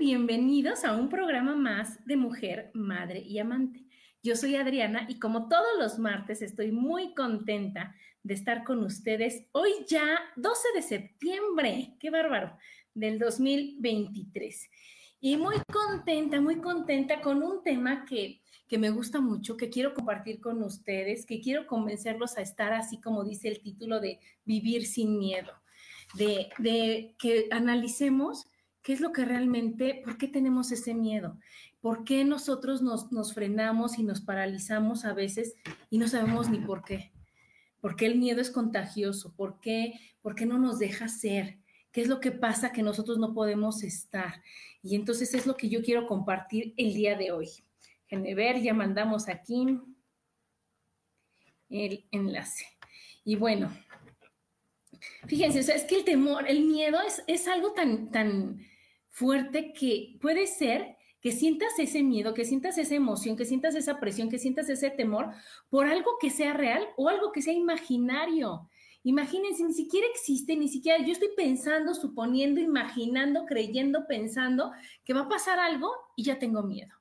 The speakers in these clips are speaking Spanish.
Bienvenidos a un programa más de Mujer, Madre y Amante. Yo soy Adriana y como todos los martes estoy muy contenta de estar con ustedes hoy ya 12 de septiembre, qué bárbaro, del 2023. Y muy contenta, muy contenta con un tema que, que me gusta mucho, que quiero compartir con ustedes, que quiero convencerlos a estar así como dice el título de Vivir sin miedo. De, de, que analicemos ¿Qué es lo que realmente, por qué tenemos ese miedo? ¿Por qué nosotros nos, nos, frenamos y nos paralizamos a veces y no sabemos ni por qué? ¿Por qué el miedo es contagioso? ¿Por qué, ¿Por qué no nos deja ser? ¿Qué es lo que pasa que nosotros no podemos estar? Y entonces es lo que yo quiero compartir el día de hoy. Déjenme ver, ya mandamos aquí el enlace. Y bueno, fíjense, es que el temor, el miedo es, es algo tan, tan, fuerte que puede ser que sientas ese miedo, que sientas esa emoción, que sientas esa presión, que sientas ese temor por algo que sea real o algo que sea imaginario. Imagínense, ni siquiera existe, ni siquiera yo estoy pensando, suponiendo, imaginando, creyendo, pensando que va a pasar algo y ya tengo miedo.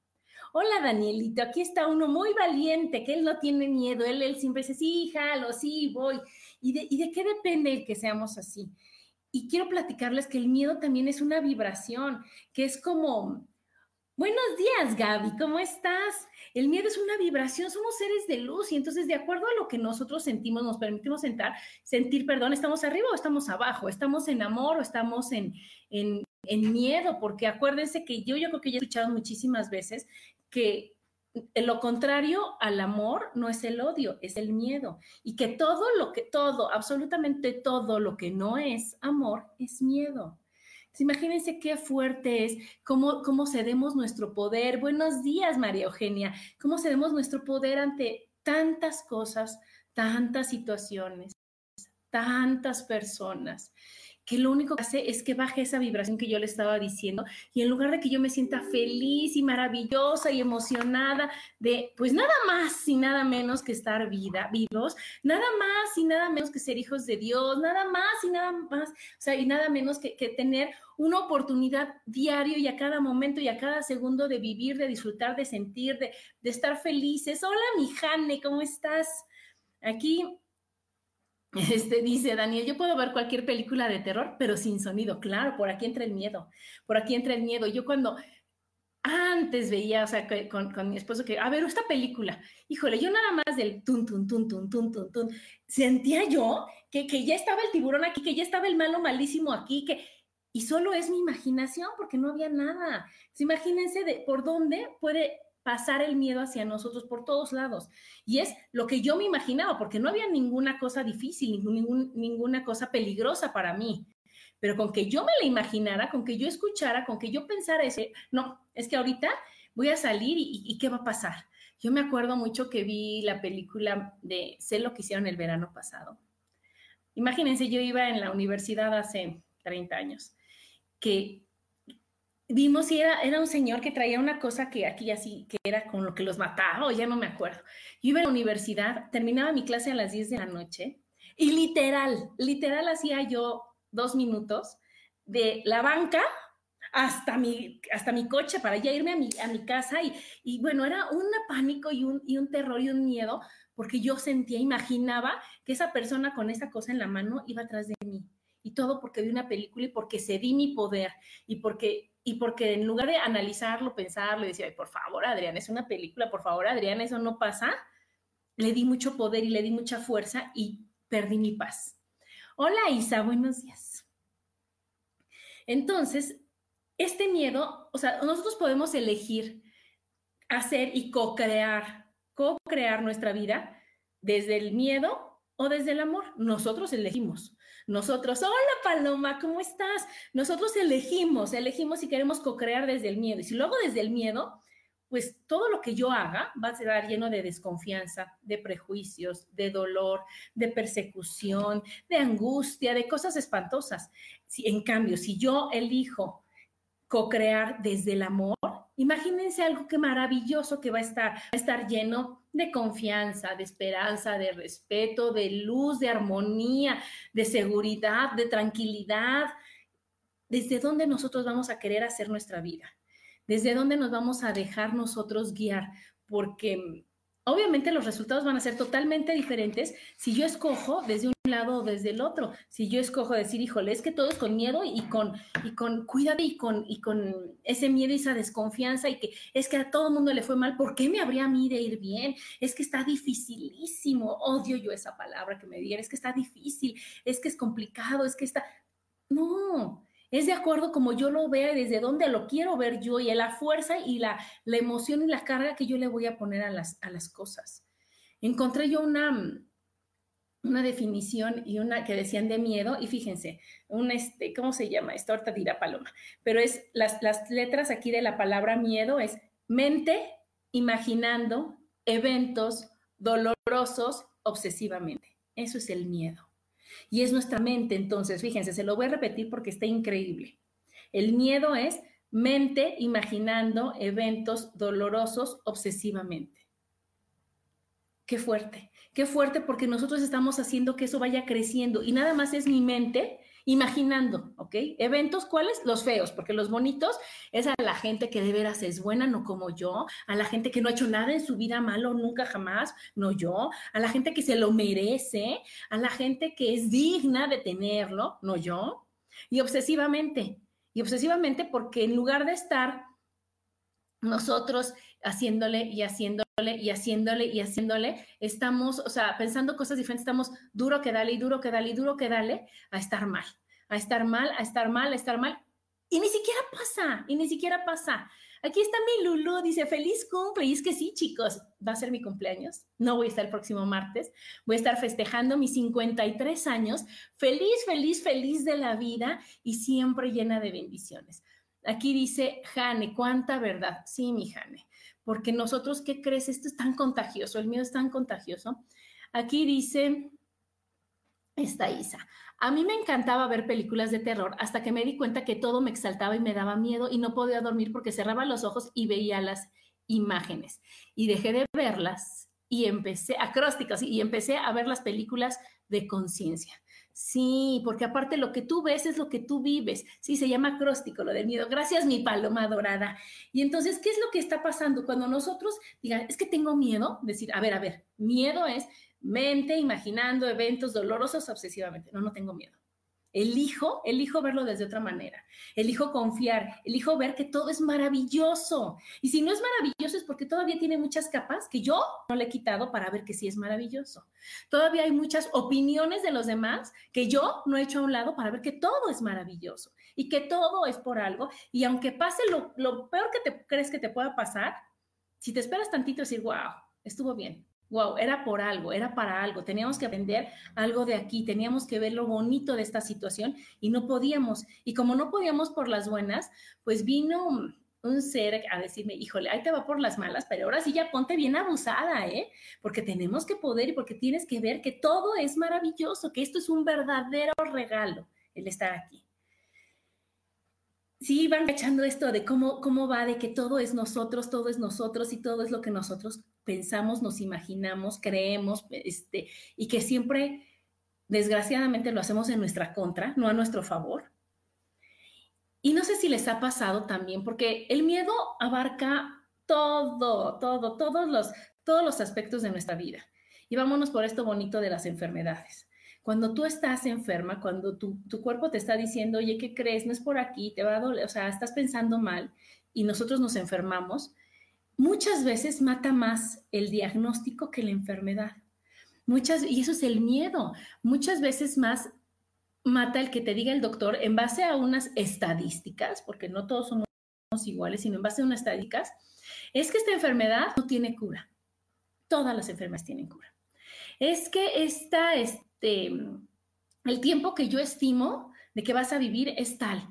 Hola Danielito, aquí está uno muy valiente, que él no tiene miedo, él, él siempre dice, sí, jalo, sí, voy. ¿Y de, ¿Y de qué depende el que seamos así? Y quiero platicarles que el miedo también es una vibración, que es como, buenos días Gaby, ¿cómo estás? El miedo es una vibración, somos seres de luz y entonces de acuerdo a lo que nosotros sentimos, nos permitimos sentar, sentir, perdón, estamos arriba o estamos abajo, estamos en amor o estamos en, en, en miedo, porque acuérdense que yo, yo creo que ya he escuchado muchísimas veces que lo contrario al amor no es el odio, es el miedo. Y que todo lo que, todo, absolutamente todo lo que no es amor es miedo. imagínense qué fuerte es, cómo, cómo cedemos nuestro poder. Buenos días, María Eugenia. Cómo cedemos nuestro poder ante tantas cosas, tantas situaciones, tantas personas que lo único que hace es que baje esa vibración que yo le estaba diciendo y en lugar de que yo me sienta feliz y maravillosa y emocionada de, pues nada más y nada menos que estar vida, vivos, nada más y nada menos que ser hijos de Dios, nada más y nada más, o sea, y nada menos que, que tener una oportunidad diario y a cada momento y a cada segundo de vivir, de disfrutar, de sentir, de, de estar felices. Hola, mi Jane, ¿cómo estás? Aquí este dice Daniel, yo puedo ver cualquier película de terror, pero sin sonido. Claro, por aquí entra el miedo. Por aquí entra el miedo. Yo cuando antes veía, o sea, con, con mi esposo que, a ver, esta película, híjole, yo nada más del tun, tun, tun, tun, tun, tun, tun, sentía yo que, que ya estaba el tiburón aquí, que ya estaba el malo malísimo aquí, que, y solo es mi imaginación porque no había nada. imagínense de por dónde puede pasar el miedo hacia nosotros por todos lados. Y es lo que yo me imaginaba, porque no había ninguna cosa difícil, ninguna cosa peligrosa para mí. Pero con que yo me la imaginara, con que yo escuchara, con que yo pensara ese, no, es que ahorita voy a salir y, y ¿qué va a pasar? Yo me acuerdo mucho que vi la película de Sé lo que hicieron el verano pasado. Imagínense, yo iba en la universidad hace 30 años, que vimos y era, era un señor que traía una cosa que aquí así, que era con lo que los mataba, o ya no me acuerdo. Yo iba a la universidad, terminaba mi clase a las 10 de la noche y literal, literal hacía yo dos minutos de la banca hasta mi, hasta mi coche para ya irme a mi, a mi casa y, y bueno, era un pánico y un, y un terror y un miedo porque yo sentía, imaginaba que esa persona con esa cosa en la mano iba atrás de mí. Y todo porque vi una película y porque cedí mi poder y porque, y porque en lugar de analizarlo, pensarlo y decir, Ay, por favor, Adrián, es una película, por favor, Adrián, eso no pasa, le di mucho poder y le di mucha fuerza y perdí mi paz. Hola Isa, buenos días. Entonces, este miedo, o sea, nosotros podemos elegir hacer y co-crear, co-crear nuestra vida desde el miedo o desde el amor. Nosotros elegimos. Nosotros, hola Paloma, ¿cómo estás? Nosotros elegimos, elegimos si queremos co-crear desde el miedo. Y si luego desde el miedo, pues todo lo que yo haga va a ser lleno de desconfianza, de prejuicios, de dolor, de persecución, de angustia, de cosas espantosas. Si, en cambio, si yo elijo co-crear desde el amor, imagínense algo que maravilloso que va a estar, va a estar lleno de confianza, de esperanza, de respeto, de luz, de armonía, de seguridad, de tranquilidad. ¿Desde dónde nosotros vamos a querer hacer nuestra vida? ¿Desde dónde nos vamos a dejar nosotros guiar? Porque Obviamente los resultados van a ser totalmente diferentes si yo escojo desde un lado o desde el otro. Si yo escojo decir, híjole, es que todo es con miedo y con, y con cuídate y con, y con ese miedo y esa desconfianza y que es que a todo el mundo le fue mal, ¿por qué me habría a mí de ir bien? Es que está dificilísimo. Odio yo esa palabra que me diera, es que está difícil, es que es complicado, es que está... No, es de acuerdo como yo lo vea y desde dónde lo quiero ver yo y la fuerza y la, la emoción y la carga que yo le voy a poner a las, a las cosas. Encontré yo una, una definición y una que decían de miedo y fíjense, un este, ¿cómo se llama? Esto ahorita dirá Paloma, pero es las, las letras aquí de la palabra miedo es mente imaginando eventos dolorosos obsesivamente. Eso es el miedo. Y es nuestra mente, entonces, fíjense, se lo voy a repetir porque está increíble. El miedo es mente imaginando eventos dolorosos obsesivamente. Qué fuerte, qué fuerte porque nosotros estamos haciendo que eso vaya creciendo y nada más es mi mente imaginando, ¿ok? Eventos, ¿cuáles? Los feos, porque los bonitos es a la gente que de veras es buena, no como yo, a la gente que no ha hecho nada en su vida malo, nunca jamás, no yo, a la gente que se lo merece, a la gente que es digna de tenerlo, no yo, y obsesivamente, y obsesivamente porque en lugar de estar nosotros haciéndole y haciéndole y haciéndole y haciéndole, estamos, o sea, pensando cosas diferentes, estamos duro que dale y duro que dale y duro que dale a estar mal, a estar mal, a estar mal, a estar mal. Y ni siquiera pasa, y ni siquiera pasa. Aquí está mi Lulu, dice feliz cumple. Y es que sí, chicos, va a ser mi cumpleaños. No voy a estar el próximo martes. Voy a estar festejando mis 53 años. Feliz, feliz, feliz de la vida y siempre llena de bendiciones. Aquí dice Jane, cuánta verdad. Sí, mi Jane porque nosotros, ¿qué crees? Esto es tan contagioso, el miedo es tan contagioso. Aquí dice esta Isa, a mí me encantaba ver películas de terror hasta que me di cuenta que todo me exaltaba y me daba miedo y no podía dormir porque cerraba los ojos y veía las imágenes. Y dejé de verlas y empecé, acrósticas, y empecé a ver las películas de conciencia. Sí, porque aparte lo que tú ves es lo que tú vives. Sí, se llama acróstico lo del miedo. Gracias, mi paloma dorada. Y entonces, ¿qué es lo que está pasando cuando nosotros digan, es que tengo miedo? Decir, a ver, a ver, miedo es mente imaginando eventos dolorosos obsesivamente. No, no tengo miedo. Elijo, elijo verlo desde otra manera. Elijo confiar, elijo ver que todo es maravilloso. Y si no es maravilloso es porque todavía tiene muchas capas que yo no le he quitado para ver que sí es maravilloso. Todavía hay muchas opiniones de los demás que yo no he hecho a un lado para ver que todo es maravilloso y que todo es por algo. Y aunque pase lo, peor que te crees que te pueda pasar, si te esperas tantito decir, wow, estuvo bien, wow, era por algo, era para algo, teníamos que aprender algo de aquí, teníamos que ver lo bonito de esta situación y no podíamos. Y como no podíamos por las buenas, pues vino un ser a decirme, híjole, ahí te va por las malas, pero ahora sí ya ponte bien abusada, ¿eh? Porque tenemos que poder y porque tienes que ver que todo es maravilloso, que esto es un verdadero regalo, el estar aquí. Sí, van echando esto de cómo, cómo va, de que todo es nosotros, todo es nosotros y todo es lo que nosotros pensamos, nos imaginamos, creemos, este, y que siempre desgraciadamente lo hacemos en nuestra contra, no a nuestro favor. Y no sé si les ha pasado también, porque el miedo abarca todo, todo, todos los, todos los aspectos de nuestra vida. Y vámonos por esto bonito de las enfermedades. Cuando tú estás enferma, cuando tu, tu, cuerpo te está diciendo, oye, ¿qué crees? No es por aquí, te va a doler, o sea, estás pensando mal y nosotros nos enfermamos, muchas veces mata más el diagnóstico que la enfermedad. Muchas, y eso es el miedo. Muchas veces más mata el que te diga el doctor en base a unas estadísticas, porque no todos somos iguales, sino en base a unas estadísticas, es que esta enfermedad no tiene cura. Todas las enfermedades tienen cura. Es que esta, este, el tiempo que yo estimo de que vas a vivir es tal.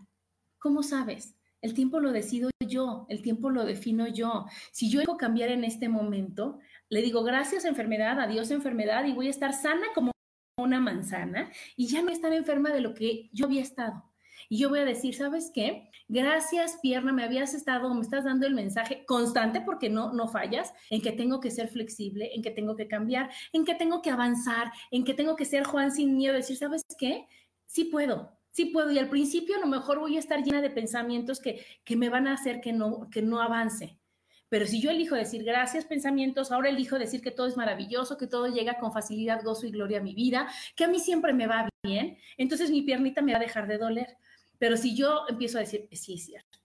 ¿Cómo sabes? El tiempo lo decido yo, el tiempo lo defino yo. Si yo quiero cambiar en este momento, le digo gracias enfermedad, adiós enfermedad y voy a estar sana como una manzana y ya no estar enferma de lo que yo había estado. Y yo voy a decir, ¿sabes qué? Gracias, pierna, me habías estado, me estás dando el mensaje constante porque no, no fallas, en que tengo que ser flexible, en que tengo que cambiar, en que tengo que avanzar, en que tengo que ser Juan sin miedo, decir, ¿sabes qué? Sí puedo, sí puedo. Y al principio a lo mejor voy a estar llena de pensamientos que, que me van a hacer que no, que no avance. Pero si yo elijo decir gracias pensamientos, ahora elijo decir que todo es maravilloso, que todo llega con facilidad, gozo y gloria a mi vida, que a mí siempre me va bien, entonces mi piernita me va a dejar de doler. Pero si yo empiezo a decir, sí, es cierto,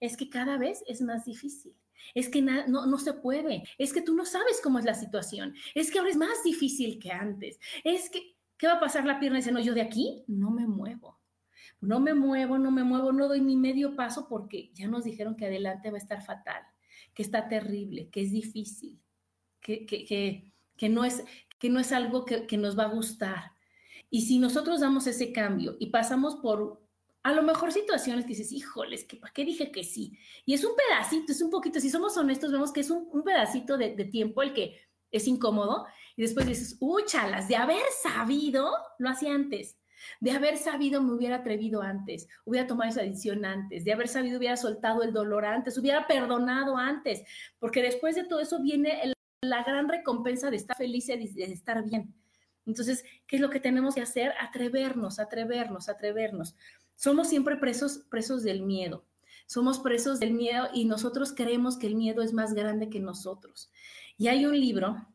es que cada vez es más difícil. Es que no, no se puede. Es que tú no sabes cómo es la situación. Es que ahora es más difícil que antes. Es que, ¿qué va a pasar la pierna? Y dice, no, yo de aquí no me muevo. No me muevo, no me muevo, no doy ni medio paso porque ya nos dijeron que adelante va a estar fatal, que está terrible, que es difícil, que, que, que, no, es, que no es algo que, que nos va a gustar. Y si nosotros damos ese cambio y pasamos por a lo mejor situaciones que dices, híjoles, que ¿para qué dije que sí? Y es un pedacito, es un poquito, si somos honestos, vemos que es un, pedacito de, tiempo el que es incómodo y después dices, úchalas, de haber sabido, lo hacía antes. De haber sabido me hubiera atrevido antes, hubiera tomado esa decisión antes, de haber sabido hubiera soltado el dolor antes, hubiera perdonado antes, porque después de todo eso viene la gran recompensa de estar feliz y de estar bien. Entonces, ¿qué es lo que tenemos que hacer? Atrevernos, atrevernos, atrevernos. Somos siempre presos, presos del miedo. Somos presos del miedo y nosotros creemos que el miedo es más grande que nosotros. Y hay un libro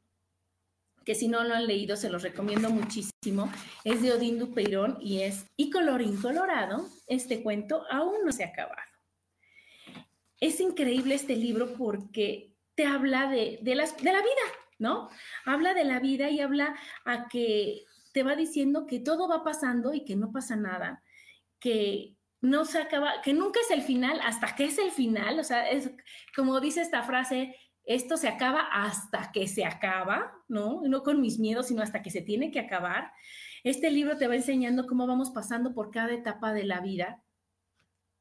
que si no lo han leído se los recomiendo muchísimo. Es de Odín Dupeirón y es Y colorín colorado, este cuento aún no se ha acabado. Es increíble este libro porque te habla de, las, de la vida, ¿no? Habla de la vida y habla a que te va diciendo que todo va pasando y que no pasa nada, que no se acaba, que nunca es el final hasta que es el final, o sea, es como dice esta frase, esto se acaba hasta que se acaba, ¿no? No con mis miedos, sino hasta que se tiene que acabar. Este libro te va enseñando cómo vamos pasando por cada etapa de la vida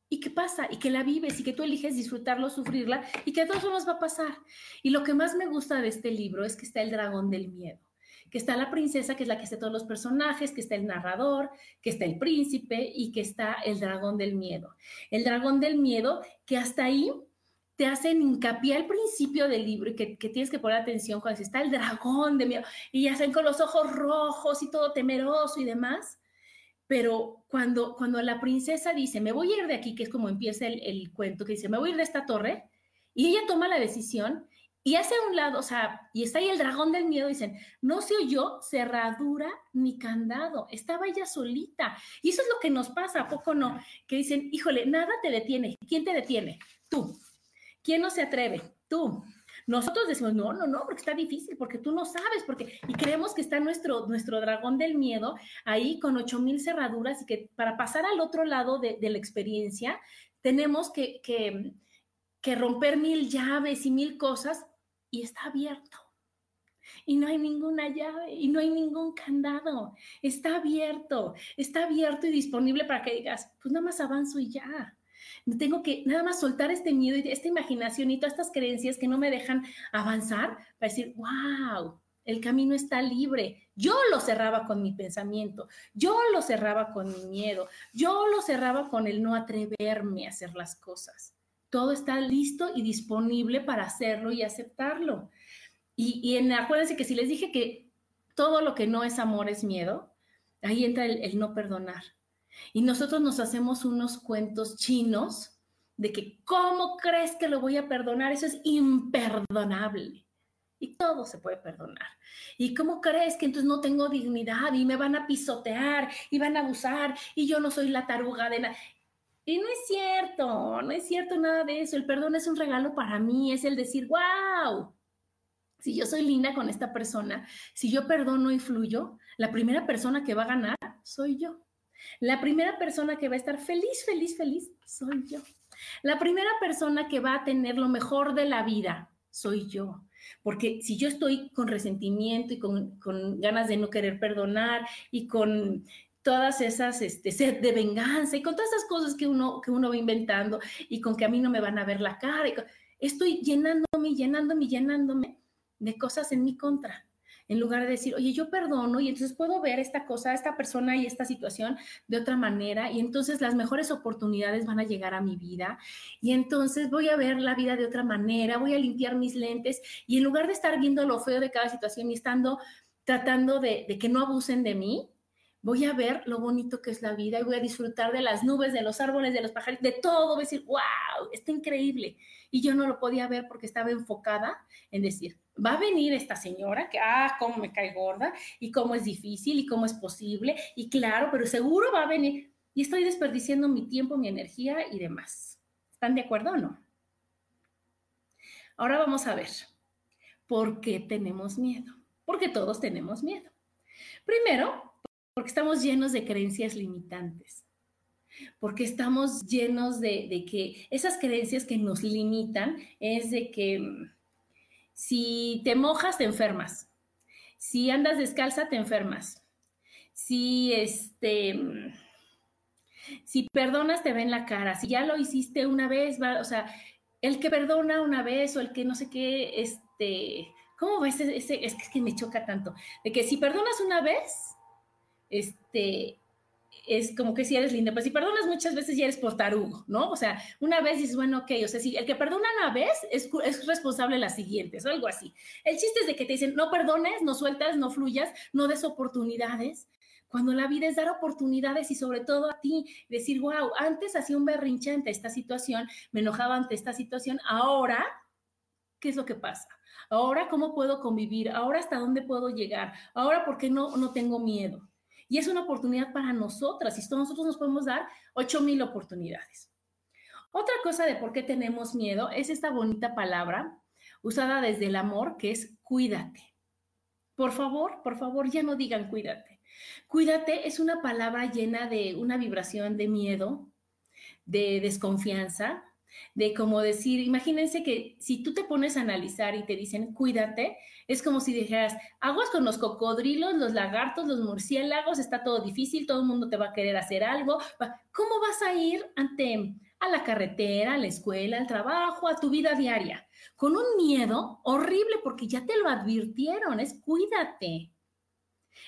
y qué pasa, y que la vives, y que tú eliges disfrutarlo, sufrirla, y que a todos nos va a pasar. Y lo que más me gusta de este libro es que está el dragón del miedo que está la princesa, que es la que está todos los personajes, que está el narrador, que está el príncipe y que está el dragón del miedo. El dragón del miedo que hasta ahí te hacen hincapié al principio del libro y que, tienes que poner atención cuando está el dragón de miedo y hacen con los ojos rojos y todo temeroso y demás. Pero cuando, cuando la princesa dice, me voy a ir de aquí, que es como empieza el, el cuento, que dice, me voy a ir de esta torre, y ella toma la decisión, y hace un lado, o sea, y está ahí el dragón del miedo, dicen, no se oyó cerradura ni candado, estaba ella solita. Y eso es lo que nos pasa, ¿a poco no? Que dicen, híjole, nada te detiene. ¿Quién te detiene? Tú. ¿Quién no se atreve? Tú. Nosotros decimos, no, no, no, porque está difícil, porque tú no sabes, porque, y creemos que está nuestro, nuestro dragón del miedo ahí con ocho mil cerraduras y que para pasar al otro lado de, la experiencia tenemos que, que romper mil llaves y mil cosas y está abierto. Y no hay ninguna llave y no hay ningún candado. Está abierto, está abierto y disponible para que digas, pues nada más avanzo y ya. Tengo que nada más soltar este miedo y esta imaginación y todas estas creencias que no me dejan avanzar para decir, wow, el camino está libre. Yo lo cerraba con mi pensamiento, yo lo cerraba con mi miedo, yo lo cerraba con el no atreverme a hacer las cosas todo está listo y disponible para hacerlo y aceptarlo. Y, en, acuérdense que si les dije que todo lo que no es amor es miedo, Ahí entra el, no perdonar. Y nosotros nos hacemos unos cuentos chinos de que, ¿cómo crees que lo voy a perdonar? Eso es imperdonable. Y todo se puede perdonar. ¿Y cómo crees que entonces no tengo dignidad y me van a pisotear y van a abusar y yo no soy la taruga de nada? Y no es cierto, no es cierto nada de eso. El perdón es un regalo para mí, es el decir, wow, si yo soy linda con esta persona, si yo perdono y fluyo, la primera persona que va a ganar soy yo. La primera persona que va a estar feliz, feliz, feliz, soy yo. La primera persona que va a tener lo mejor de la vida, soy yo. Porque si yo estoy con resentimiento y con, ganas de no querer perdonar y con todas esas este, sed de venganza y con todas esas cosas que uno, que uno va inventando y con que a mí no me van a ver la cara, estoy llenándome, llenándome, llenándome de cosas en mi contra. En lugar de decir, oye, yo perdono y entonces puedo ver esta cosa, esta persona y esta situación de otra manera y entonces las mejores oportunidades van a llegar a mi vida y entonces voy a ver la vida de otra manera, voy a limpiar mis lentes y en lugar de estar viendo lo feo de cada situación y estando tratando de, de que no abusen de mí, voy a ver lo bonito que es la vida y voy a disfrutar de las nubes, de los árboles, de los pájaros, de todo. Voy a decir, wow, está increíble. Y yo no lo podía ver porque estaba enfocada en decir, va a venir esta señora que, ah, cómo me cae gorda y cómo es difícil y cómo es posible. Y claro, pero seguro va a venir. Y estoy desperdiciando mi tiempo, mi energía y demás. ¿Están de acuerdo o no? Ahora vamos a ver, ¿por qué tenemos miedo? Porque todos tenemos miedo. Primero, porque estamos llenos de creencias limitantes, porque estamos llenos de, que esas creencias que nos limitan es de que mm, si te mojas te enfermas, si andas descalza te enfermas, si este... Mm, si perdonas te ven la cara, si ya lo hiciste una vez, o sea, el que perdona una vez o el que no sé qué, este, ¿cómo ves? Ese, es que me choca tanto, de que si perdonas una vez, este, es como que si eres linda, pero si perdonas muchas veces ya eres portarugo, ¿no? O sea, una vez dices, bueno, ok, o sea, si el que perdona una vez es, es responsable las siguientes, algo así. El chiste es de que te dicen, no perdones, no sueltas, no fluyas, no des oportunidades, cuando la vida es dar oportunidades y sobre todo a ti, decir, wow, antes hacía un berrinche ante esta situación, me enojaba ante esta situación, ahora, ¿qué es lo que pasa? Ahora, ¿cómo puedo convivir? Ahora, ¿hasta dónde puedo llegar? Ahora, ¿por qué no, no tengo miedo? Y es una oportunidad para nosotras y nosotros nos podemos dar 8000 oportunidades. Otra cosa de por qué tenemos miedo es esta bonita palabra usada desde el amor que es cuídate. Por favor, por favor, ya no digan cuídate. Cuídate es una palabra llena de una vibración de miedo, de desconfianza, de como decir, imagínense que si tú te pones a analizar y te dicen, cuídate, es como si dijeras, aguas con los cocodrilos, los lagartos, los murciélagos, está todo difícil, todo el mundo te va a querer hacer algo. ¿Cómo vas a ir ante a la carretera, a la escuela, al trabajo, a tu vida diaria? Con un miedo horrible porque ya te lo advirtieron, es cuídate.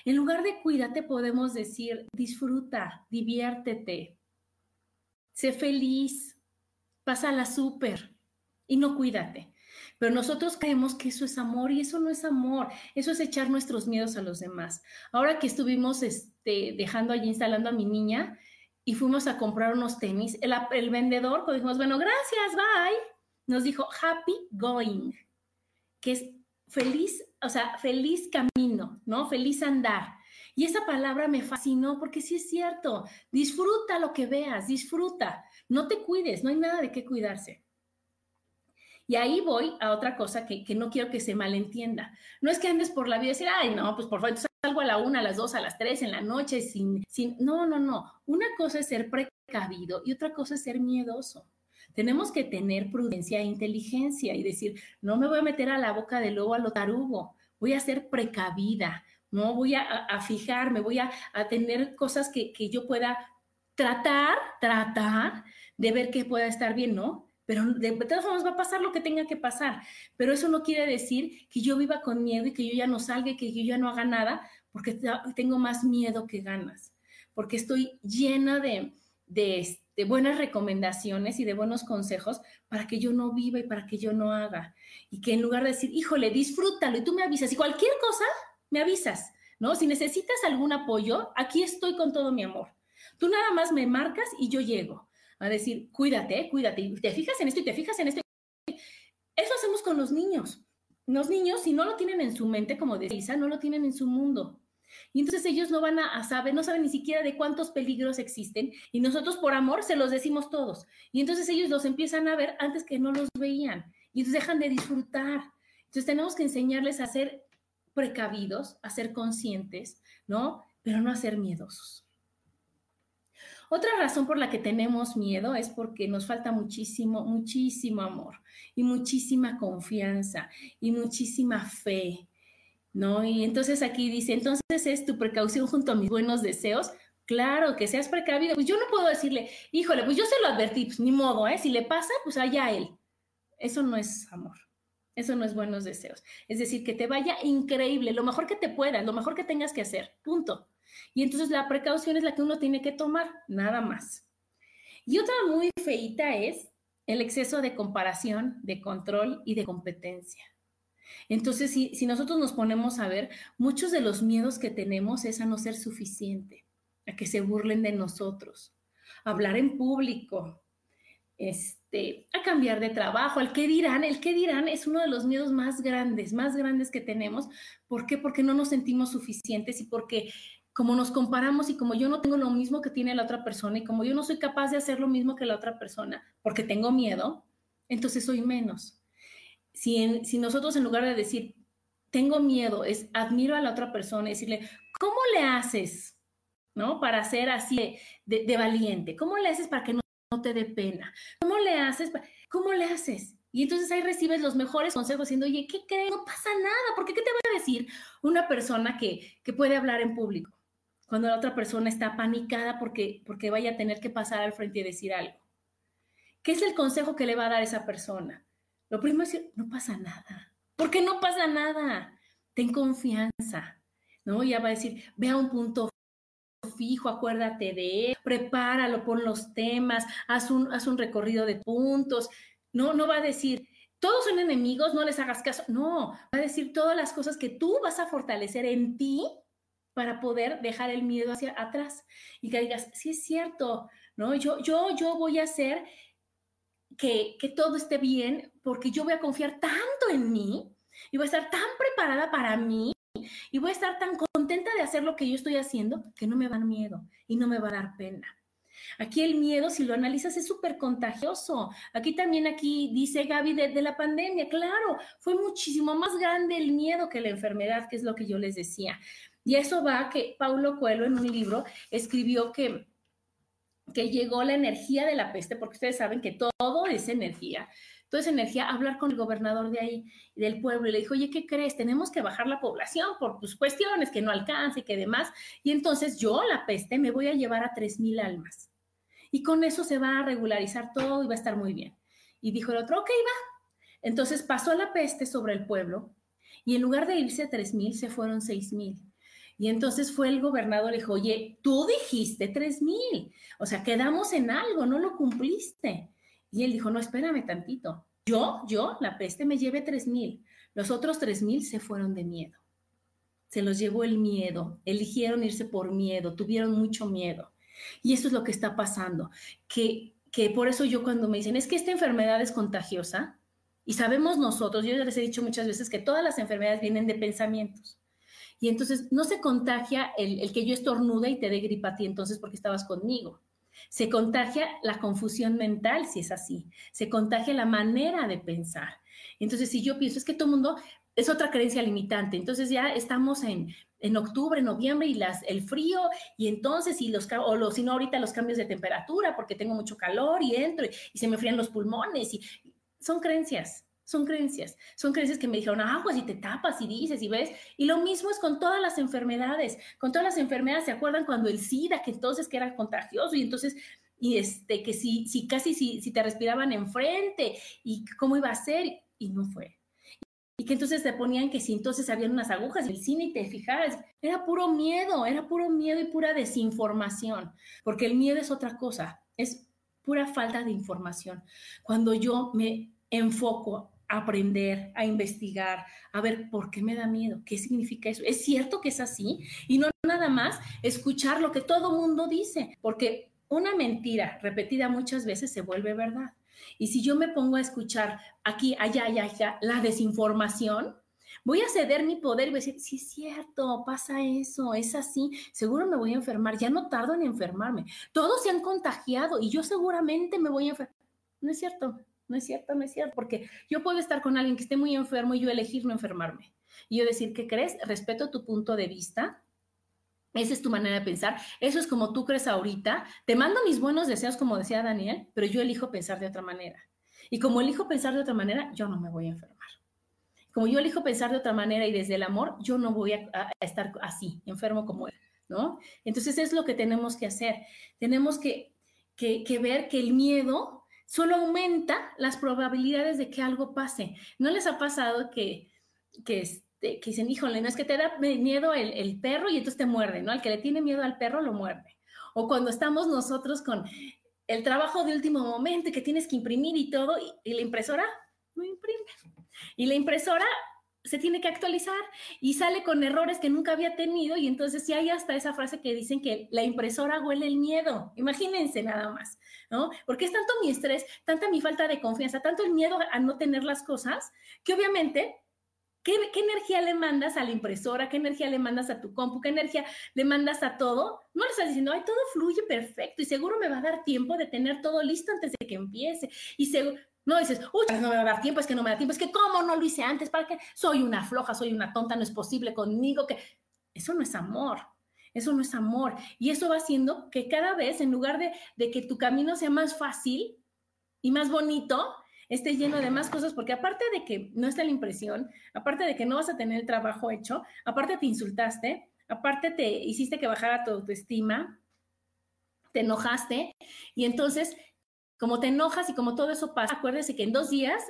En lugar de cuídate podemos decir, disfruta, diviértete, sé feliz, pásala súper y no cuídate. Pero nosotros creemos que eso es amor y eso no es amor, eso es echar nuestros miedos a los demás. Ahora que estuvimos este, dejando allí instalando a mi niña y fuimos a comprar unos tenis, el, el vendedor, cuando dijimos, bueno, gracias, bye, nos dijo happy going, que es feliz, o sea, feliz camino, ¿no? Feliz andar. Y esa palabra me fascinó porque sí es cierto, disfruta lo que veas, disfruta, no te cuides, no hay nada de qué cuidarse. Y ahí voy a otra cosa que, no quiero que se malentienda. No es que andes por la vida y decir, ay, no, pues por favor, salgo a la una, a las dos, a las tres en la noche sin, sin... No, no, no. Una cosa es ser precavido y otra cosa es ser miedoso. Tenemos que tener prudencia e inteligencia y decir, no me voy a meter a la boca de lobo a lo tarugo, voy a ser precavida, no voy a, fijarme, voy a, tener cosas que, que yo pueda tratar, tratar de ver que pueda estar bien, ¿no? Pero de todas formas va a pasar lo que tenga que pasar. Pero eso no quiere decir que yo viva con miedo y que yo ya no salga y que yo ya no haga nada, porque tengo más miedo que ganas, porque estoy llena de, de, de, buenas recomendaciones y de buenos consejos para que yo no viva y para que yo no haga. Y que en lugar de decir, híjole, disfrútalo y tú me avisas y cualquier cosa, me avisas. ¿no? Si necesitas algún apoyo, aquí estoy con todo mi amor. Tú nada más me marcas y yo llego a decir, cuídate, cuídate, te fijas en esto y te fijas en esto. Eso hacemos con los niños. Los niños, si no lo tienen en su mente, como decía Isa, no lo tienen en su mundo. Y entonces ellos no van a, saber, no saben ni siquiera de cuántos peligros existen y nosotros por amor se los decimos todos. Y entonces ellos los empiezan a ver antes que no los veían y entonces dejan de disfrutar. Entonces tenemos que enseñarles a ser precavidos, a ser conscientes, ¿no? Pero no a ser miedosos. Otra razón por la que tenemos miedo es porque nos falta muchísimo, muchísimo amor y muchísima confianza y muchísima fe ¿no? Y entonces aquí dice, entonces es tu precaución junto a mis buenos deseos. Claro, que seas precavido. Pues yo no puedo decirle, híjole, pues yo se lo advertí, pues ni modo, ¿eh? Si le pasa, pues allá él. Eso no es amor. Eso no es buenos deseos. Es decir, que te vaya increíble, lo mejor que te puedas, lo mejor que tengas que hacer, punto. Y entonces la precaución es la que uno tiene que tomar, nada más. Y otra muy feita es el exceso de comparación, de control y de competencia. Entonces, si, nosotros nos ponemos a ver, muchos de los miedos que tenemos es a no ser suficiente, a que se burlen de nosotros, a hablar en público, este, a cambiar de trabajo, el qué dirán, el qué dirán es uno de los miedos más grandes, más grandes que tenemos. ¿Por qué? Porque no nos sentimos suficientes y porque como nos comparamos y como yo no tengo lo mismo que tiene la otra persona y como yo no soy capaz de hacer lo mismo que la otra persona porque tengo miedo, entonces soy menos si, nosotros en lugar de decir, tengo miedo, es admiro a la otra persona y decirle, ¿cómo le haces? ¿No? Para ser así de, valiente. ¿Cómo le haces para que no, te dé pena? ¿Cómo le haces? ¿Cómo le haces? Y entonces ahí recibes los mejores consejos diciendo, oye, ¿qué crees? No pasa nada, porque ¿qué te va a decir una persona que, que puede hablar en público? Cuando la otra persona está panicada porque, porque vaya a tener que pasar al frente y decir algo. ¿Qué es el consejo que le va a dar esa persona? Lo primero es decir, no pasa nada. porque no pasa nada? Ten confianza, ¿no? Ya va a decir, ve a un punto fijo, acuérdate de él, prepáralo, pon los temas, haz un, haz un recorrido de puntos. No, no va a decir, todos son enemigos, no les hagas caso. No, va a decir todas las cosas que tú vas a fortalecer en ti para poder dejar el miedo hacia atrás y que digas, sí es cierto, ¿no? Yo, yo, yo voy a hacer que, todo esté bien porque yo voy a confiar tanto en mí y voy a estar tan preparada para mí y voy a estar tan contenta de hacer lo que yo estoy haciendo que no me va a dar miedo y no me va a dar pena. Aquí el miedo, si lo analizas, es súper contagioso. Aquí también, aquí dice Gaby de, la pandemia, claro, fue muchísimo más grande el miedo que la enfermedad, que es lo que yo les decía. Y eso va que Paulo Coelho en un libro escribió que que llegó la energía de la peste, porque ustedes saben que todo es energía. Toda energía, hablar con el gobernador de ahí, del pueblo, y le dijo, oye, ¿qué crees? Tenemos que bajar la población por tus cuestiones, que no alcance y que demás. Y entonces yo, la peste, me voy a llevar a 3.000 almas. Y con eso se va a regularizar todo y va a estar muy bien. Y dijo el otro, ok, va. Entonces pasó la peste sobre el pueblo y en lugar de irse a 3.000, se fueron 6.000. Y entonces fue el gobernador y dijo, oye, tú dijiste tres mil, o sea, quedamos en algo, no lo cumpliste. Y él dijo, no, espérame tantito. Yo, yo, la peste me llevé tres mil. Los otros tres mil se fueron de miedo. Se los llevó el miedo, eligieron irse por miedo, tuvieron mucho miedo. Y eso es lo que está pasando, que, que por eso yo cuando me dicen, es que esta enfermedad es contagiosa, y sabemos nosotros, yo les he dicho muchas veces que todas las enfermedades vienen de pensamientos. Y entonces no se contagia el, que yo estornude y te dé gripa a ti entonces porque estabas conmigo. Se contagia la confusión mental, si es así. Se contagia la manera de pensar. Entonces, si yo pienso, es que todo el mundo es otra creencia limitante. Entonces ya estamos en, en octubre, noviembre y las, el frío y entonces, y los, o si no ahorita los cambios de temperatura porque tengo mucho calor y entro y, y se me frían los pulmones y son creencias. Son creencias, son creencias que me dijeron, aguas y te tapas y dices y ves. Y lo mismo es con todas las enfermedades. Con todas las enfermedades, ¿se acuerdan cuando el SIDA, que entonces que era contagioso y entonces, y este, que si, si casi si, si te respiraban enfrente y cómo iba a ser? Y no fue. Y que entonces te ponían que si entonces habían unas agujas en el cine y te fijaras, era puro miedo, era puro miedo y pura desinformación, porque el miedo es otra cosa, es pura falta de información. Cuando yo me enfoco aprender, a investigar, a ver por qué me da miedo, qué significa eso. ¿Es cierto que es así? Y no nada más escuchar lo que todo mundo dice, porque una mentira repetida muchas veces se vuelve verdad. Y si yo me pongo a escuchar aquí, allá, allá, allá, la desinformación, voy a ceder mi poder y voy a decir, sí es cierto, pasa eso, es así, seguro me voy a enfermar, ya no tardo en enfermarme. Todos se han contagiado y yo seguramente me voy a enfermar. No es cierto, no es cierto, no es cierto, porque yo puedo estar con alguien que esté muy enfermo y yo elegir no enfermarme. Y yo decir, ¿qué crees? Respeto tu punto de vista, esa es tu manera de pensar. Eso es como tú crees ahorita. Te mando mis buenos deseos, como decía Daniel, pero yo elijo pensar de otra manera. Y como elijo pensar de otra manera, yo no me voy a enfermar. Como yo elijo pensar de otra manera y desde el amor, yo no voy a, estar así, enfermo como él, ¿no? Entonces es lo que tenemos que hacer. Tenemos que, que ver que el miedo solo aumenta las probabilidades de que algo pase. ¿No les ha pasado que, que, este, que dicen, híjole, no es que te da miedo el, perro y entonces te muerde, ¿no? Al que le tiene miedo al perro lo muerde. O cuando estamos nosotros con el trabajo de último momento que tienes que imprimir y todo, y, la impresora no imprime. Y la impresora se tiene que actualizar y sale con errores que nunca había tenido y entonces sí hay hasta esa frase que dicen que la impresora huele el miedo. Imagínense nada más, ¿no? Porque es tanto mi estrés, tanta mi falta de confianza, tanto el miedo a no tener las cosas, que obviamente ¿Qué, energía le mandas a la impresora? ¿Qué energía le mandas a tu compu? ¿Qué energía le mandas a todo? No le estás diciendo, ay, todo fluye perfecto y seguro me va a dar tiempo de tener todo listo antes de que empiece. Y seguro, no dices, uy, no me va a dar tiempo, es que no me da tiempo, es que cómo no lo hice antes, para qué soy una floja, soy una tonta, no es posible conmigo, que eso no es amor. Eso no es amor. Y eso va haciendo que cada vez, en lugar de, de que tu camino sea más fácil y más bonito, esté lleno de más cosas, porque aparte de que no está la impresión, aparte de que no vas a tener el trabajo hecho, aparte te insultaste, aparte te hiciste que bajara tu autoestima, te enojaste, y entonces, como te enojas y como todo eso pasa, acuérdese que en dos días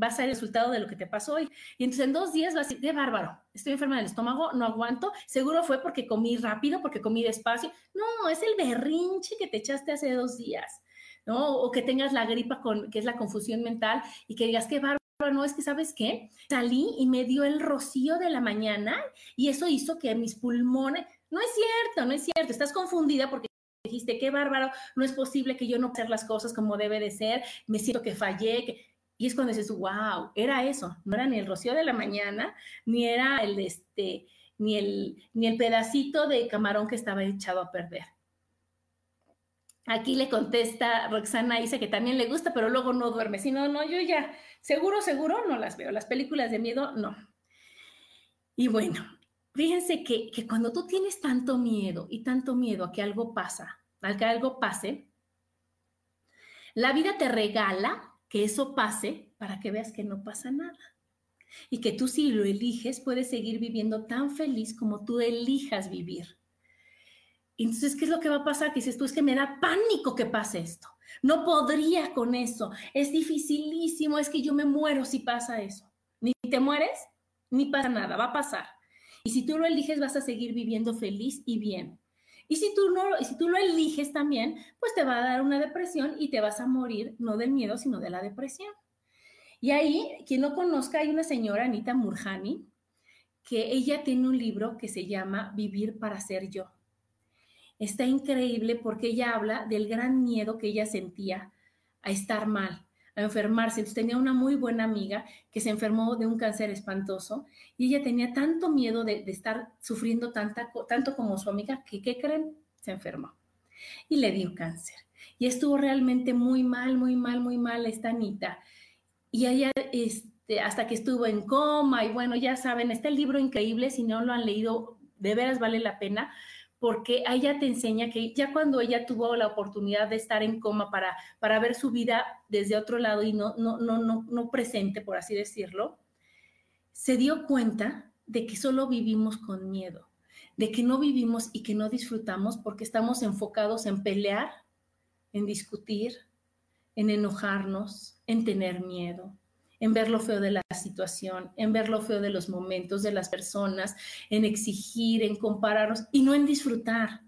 va a ser el resultado de lo que te pasó hoy. Y entonces en dos días vas a decir, qué bárbaro, estoy enferma del estómago, no aguanto, seguro fue porque comí rápido, porque comí despacio. No, es el berrinche que te echaste hace dos días. ¿no? O que tengas la gripa, con, que es la confusión mental, y que digas, qué bárbaro, no, es que, ¿sabes qué? Salí y me dio el rocío de la mañana y eso hizo que mis pulmones, no es cierto, no es cierto, estás confundida porque dijiste, qué bárbaro, no es posible que yo no hacer las cosas como debe de ser, me siento que fallé, y es cuando dices, wow, era eso, no era ni el rocío de la mañana, ni era el, este, ni el, ni el pedacito de camarón que estaba echado a perder. Aquí le contesta Roxana, dice que también le gusta, pero luego no duerme. Si no, no, yo ya, seguro, seguro no las veo. Las películas de miedo, no. Y bueno, fíjense que, que cuando tú tienes tanto miedo y tanto miedo a que algo pasa, a que algo pase, la vida te regala que eso pase para que veas que no pasa nada. Y que tú si lo eliges puedes seguir viviendo tan feliz como tú elijas vivir. Entonces, ¿qué es lo que va a pasar? Que dices tú, es que me da pánico que pase esto. No podría con eso. Es dificilísimo, es que yo me muero si pasa eso. Ni te mueres, ni pasa nada, va a pasar. Y si tú lo eliges, vas a seguir viviendo feliz y bien. Y si tú no, si tú lo eliges también, pues te va a dar una depresión y te vas a morir no del miedo, sino de la depresión. Y ahí, quien no conozca, hay una señora, Anita Murjani, que ella tiene un libro que se llama Vivir para ser yo está increíble porque ella habla del gran miedo que ella sentía a estar mal, a enfermarse. Entonces tenía una muy buena amiga que se enfermó de un cáncer espantoso y ella tenía tanto miedo de, estar sufriendo tanta, tanto como su amiga que, ¿qué creen? Se enfermó y le dio cáncer. Y estuvo realmente muy mal, muy mal, muy mal esta Anita. Y ella, este, hasta que estuvo en coma, y bueno, ya saben, está el libro increíble, si no lo han leído, de veras vale la pena, porque ella te enseña que ya cuando ella tuvo la oportunidad de estar en coma para, para ver su vida desde otro lado y no, no, no, no, no presente, por así decirlo, se dio cuenta de que solo vivimos con miedo, de que no vivimos y que no disfrutamos porque estamos enfocados en pelear, en discutir, en enojarnos, en tener miedo en ver lo feo de la situación, en ver lo feo de los momentos de las personas, en exigir, en compararnos y no en disfrutar.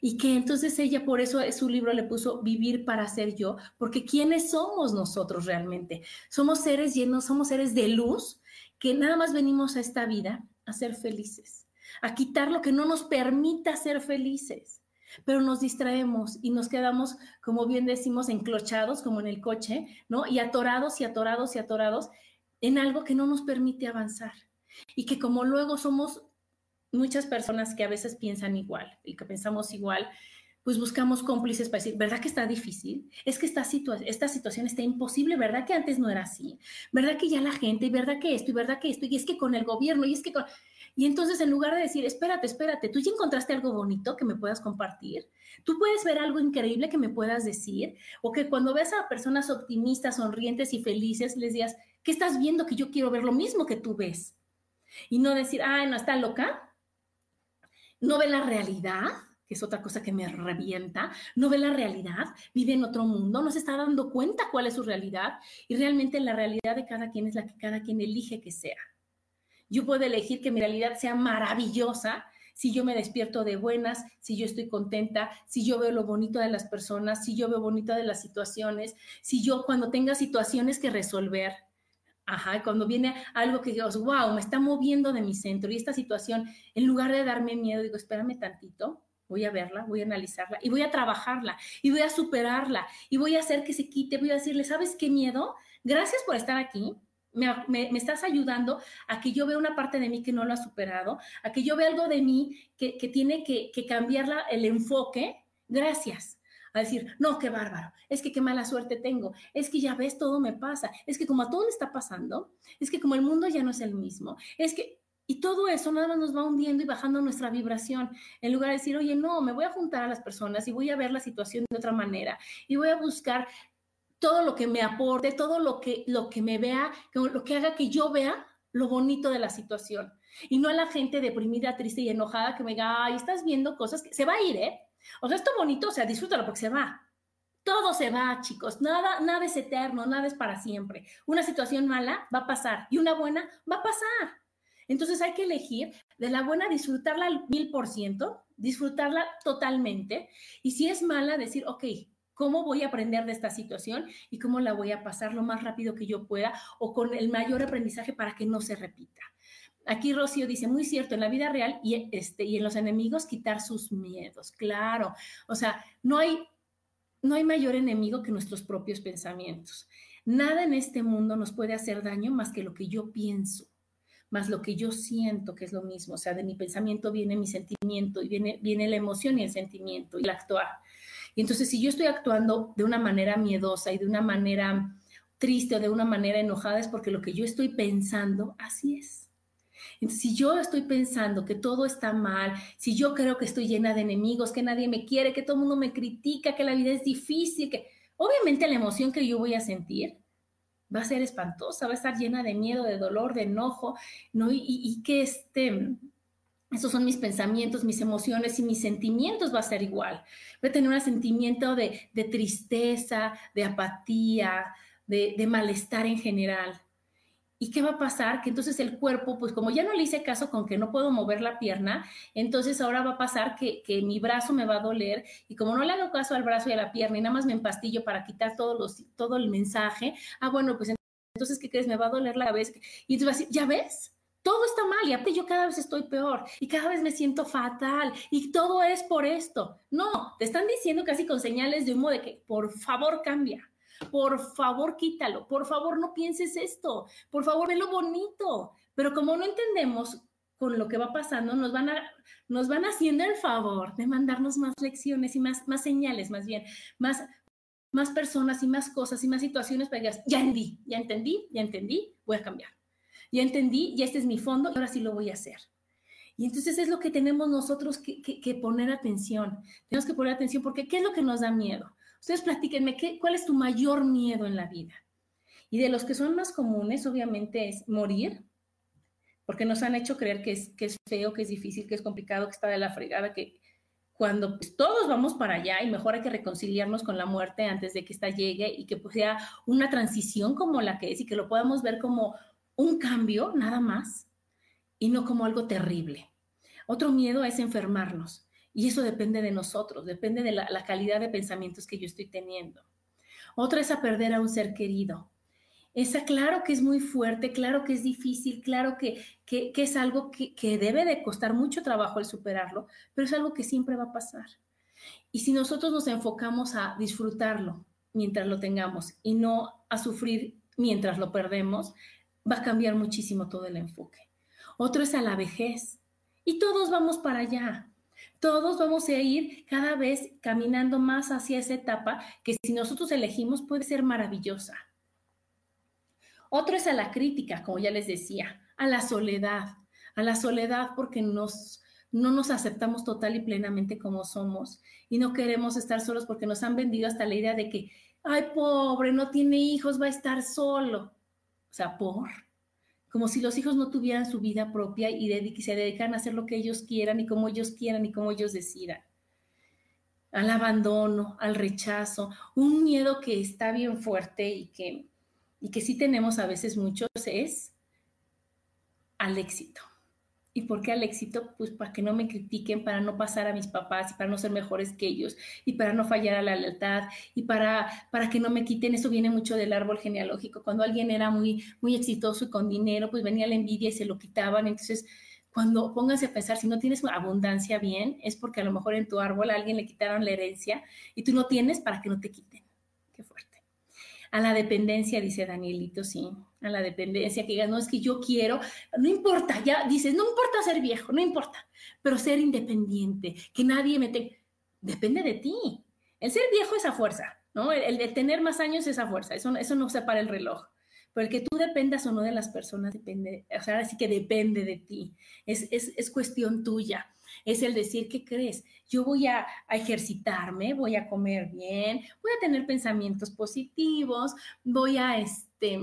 y que entonces ella por eso su libro le puso Vivir para ser yo, porque ¿quiénes somos nosotros realmente? Somos seres llenos, somos seres de luz que nada más venimos a esta vida a ser felices, a quitar lo que no nos permita ser felices. Pero nos distraemos y nos quedamos, como bien decimos, enclochados, como en el coche, ¿no? Y atorados y atorados y atorados en algo que no nos permite avanzar. Y que como luego somos muchas personas que a veces piensan igual y que pensamos igual, pues buscamos cómplices para decir, ¿verdad que está difícil? Es que esta, esta situación está imposible, ¿verdad que antes no era así? ¿Verdad que ya la gente, y verdad que esto, y verdad que esto, y es que con el gobierno, y es que con... Y entonces en lugar de decir, espérate, espérate, tú ya encontraste algo bonito que me puedas compartir, tú puedes ver algo increíble que me puedas decir, o que cuando ves a personas optimistas, sonrientes y felices, les digas, ¿qué estás viendo que yo quiero ver lo mismo que tú ves? Y no decir, ay, no, está loca, no ve la realidad, que es otra cosa que me revienta, no ve la realidad, vive en otro mundo, no se está dando cuenta cuál es su realidad y realmente la realidad de cada quien es la que cada quien elige que sea. Yo puedo elegir que mi realidad sea maravillosa si yo me despierto de buenas, si yo estoy contenta, si yo veo lo bonito de las personas, si yo veo bonito de las situaciones, si yo cuando tenga situaciones que resolver, Ajá, cuando viene algo que digo, wow, me está moviendo de mi centro y esta situación, en lugar de darme miedo, digo, espérame tantito, voy a verla, voy a analizarla y voy a trabajarla y voy a superarla y voy a hacer que se quite, voy a decirle, ¿sabes qué miedo? Gracias por estar aquí. Me, estás ayudando a que yo vea una parte de mí que no lo ha superado, a que yo vea algo de mí que, tiene que, que cambiar el enfoque. Gracias a decir, no, qué bárbaro, es que qué mala suerte tengo, es que ya ves, todo me pasa, es que como a todo le está pasando, es que como el mundo ya no es el mismo, es que, y todo eso nada más nos va hundiendo y bajando nuestra vibración, en lugar de decir, oye, no, me voy a juntar a las personas y voy a ver la situación de otra manera y voy a buscar todo lo que me aporte, todo lo que, lo que me vea, lo que haga que yo vea lo bonito de la situación. Y no a la gente deprimida, triste y enojada que me diga, ay, estás viendo cosas que se va a ir, ¿eh? O sea, esto bonito, o sea, disfrútalo porque se va. Todo se va, chicos. Nada, nada es eterno, nada es para siempre. Una situación mala va a pasar y una buena va a pasar. Entonces hay que elegir de la buena disfrutarla al mil por ciento, disfrutarla totalmente. Y si es mala, decir, ok, ¿cómo voy a aprender de esta situación y cómo la voy a pasar lo más rápido que yo pueda o con el mayor aprendizaje para que no se repita? Aquí Rocío dice, muy cierto, en la vida real y, este, y en los enemigos quitar sus miedos, claro. O sea, no hay, no hay mayor enemigo que nuestros propios pensamientos. Nada en este mundo nos puede hacer daño más que lo que yo pienso, más lo que yo siento, que es lo mismo. O sea, de mi pensamiento viene mi sentimiento y viene, viene la emoción y el sentimiento y el actuar. Y entonces, si yo estoy actuando de una manera miedosa y de una manera triste o de una manera enojada, es porque lo que yo estoy pensando, así es si yo estoy pensando que todo está mal, si yo creo que estoy llena de enemigos, que nadie me quiere, que todo el mundo me critica, que la vida es difícil, que obviamente la emoción que yo voy a sentir va a ser espantosa, va a estar llena de miedo, de dolor, de enojo, ¿no? Y, que este, esos son mis pensamientos, mis emociones y mis sentimientos va a ser igual. Voy a tener un sentimiento de, tristeza, de apatía, de malestar en general. ¿Y qué va a pasar? Que entonces el cuerpo, pues como ya no le hice caso con que no puedo mover la pierna, entonces ahora va a pasar que, mi brazo me va a doler y como no le hago caso al brazo y a la pierna y nada más me empastillo para quitar todos los, todo el mensaje, ah, bueno, pues entonces, ¿qué crees? Me va a doler la cabeza. Y decir, ¿ya ves? Todo está mal y aparte yo cada vez estoy peor y cada vez me siento fatal y todo es por esto. No, te están diciendo casi con señales de humo de que por favor cambia por favor quítalo, por favor no pienses esto, por favor ve lo bonito. Pero como no entendemos con lo que va pasando, nos van, a, nos van haciendo el favor de mandarnos más lecciones y más, más señales, más bien, más, más personas y más cosas y más situaciones para que digas, ya entendí, ya entendí, ya entendí, voy a cambiar. Ya entendí, ya este es mi fondo y ahora sí lo voy a hacer. Y entonces es lo que tenemos nosotros que, que poner atención. Tenemos que poner atención porque ¿qué es lo que nos da miedo? Ustedes platíquenme, ¿qué, ¿cuál es tu mayor miedo en la vida? Y de los que son más comunes, obviamente, es morir, porque nos han hecho creer que es, que es feo, que es difícil, que es complicado, que está de la fregada, que cuando pues, todos vamos para allá y mejor hay que reconciliarnos con la muerte antes de que esta llegue y que pues, sea una transición como la que es y que lo podamos ver como un cambio nada más y no como algo terrible. Otro miedo es enfermarnos Y eso depende de nosotros, depende de la, calidad de pensamientos que yo estoy teniendo. Otra es a perder a un ser querido. Esa, claro que es muy fuerte, claro que es difícil, claro que, que, es algo que, que, debe de costar mucho trabajo el superarlo, pero es algo que siempre va a pasar. Y si nosotros nos enfocamos a disfrutarlo mientras lo tengamos y no a sufrir mientras lo perdemos, va a cambiar muchísimo todo el enfoque. Otro es a la vejez. Y todos vamos para allá. Todos vamos a ir cada vez caminando más hacia esa etapa que si nosotros elegimos puede ser maravillosa. Otro es a la crítica, como ya les decía, a la soledad, a la soledad porque nos, no nos aceptamos total y plenamente como somos y no queremos estar solos porque nos han vendido hasta la idea de que, ay, pobre, no tiene hijos, va a estar solo. O sea, por, como si los hijos no tuvieran su vida propia y se dedican a hacer lo que ellos quieran y como ellos quieran y como ellos decidan. Al abandono, al rechazo, un miedo que está bien fuerte y que, y que sí tenemos a veces muchos es al éxito. ¿Y por qué al éxito? Pues para que no me critiquen, para no pasar a mis papás y para no ser mejores que ellos y para no fallar a la lealtad y para, para que no me quiten. Eso viene mucho del árbol genealógico. Cuando alguien era muy, muy exitoso y con dinero, pues venía la envidia y se lo quitaban. Entonces, cuando pónganse a pensar, si no tienes abundancia bien, es porque a lo mejor en tu árbol a alguien le quitaron la herencia y tú no tienes para que no te quiten. Qué fuerte. A la dependencia, dice Danielito, sí a la dependencia, que digas, no, es que yo quiero, no importa, ya dices, no importa ser viejo, no importa, pero ser independiente, que nadie me te... Depende de ti. El ser viejo es a fuerza, ¿no? El, tener más años es a fuerza, eso, eso no separa el reloj. Pero el que tú dependas o no de las personas depende, o sea, así que depende de ti, es, es, es cuestión tuya es el decir, ¿qué crees? Yo voy a, ejercitarme, voy a comer bien, voy a tener pensamientos positivos, voy a, este,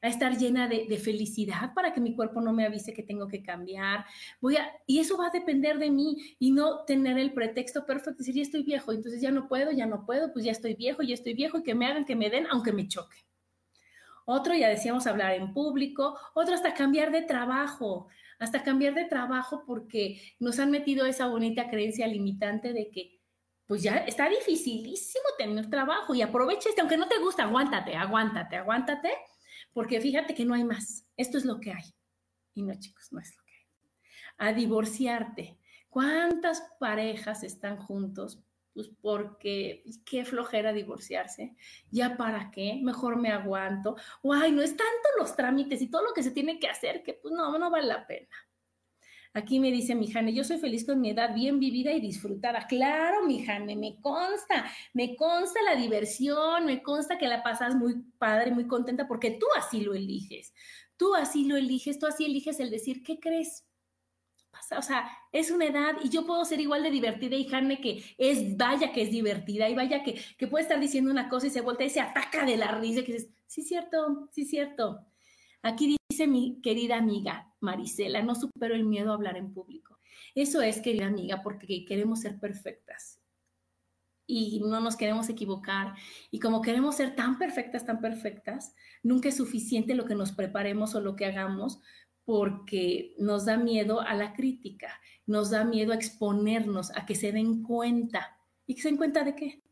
a estar llena de, felicidad para que mi cuerpo no me avise que tengo que cambiar. Voy a, y eso va a depender de mí y no tener el pretexto perfecto, decir, ya estoy viejo, entonces ya no puedo, ya no puedo, pues ya estoy viejo, ya estoy viejo y que me hagan, que me den, aunque me choque. Otro, ya decíamos, hablar en público. Otro, hasta cambiar de trabajo. Hasta cambiar de trabajo porque nos han metido esa bonita creencia limitante de que, pues ya está dificilísimo tener trabajo y aprovecha este, aunque no te gusta, aguántate, aguántate, aguántate porque fíjate que no hay más. Esto es lo que hay. Y no, chicos, no es lo que hay. A divorciarte. ¿Cuántas parejas están juntos? Pues porque pues, qué flojera divorciarse. ¿Ya para qué? Mejor me aguanto. O ay, no es tanto los trámites y todo lo que se tiene que hacer que pues no, no vale la pena. Aquí me dice mi Jane, yo soy feliz con mi edad bien vivida y disfrutada. Claro, mi Jane, me consta, me consta la diversión, me consta que la pasas muy padre, muy contenta, porque tú así lo eliges. Tú así lo eliges, tú así eliges el decir, ¿qué crees? O sea, es una edad y yo puedo ser igual de divertida y Jane que es, vaya que es divertida y vaya que, que puede estar diciendo una cosa y se voltea y se ataca de la risa que dices, sí, cierto, sí, cierto. Aquí dice mi querida amiga Marisela, no supero el miedo a hablar en público. Eso es, querida amiga, porque queremos ser perfectas y no nos queremos equivocar. Y como queremos ser tan perfectas, tan perfectas, nunca es suficiente lo que nos preparemos o lo que hagamos porque nos da miedo a la crítica, nos da miedo a exponernos, a que se den cuenta. ¿Y que se den cuenta de qué?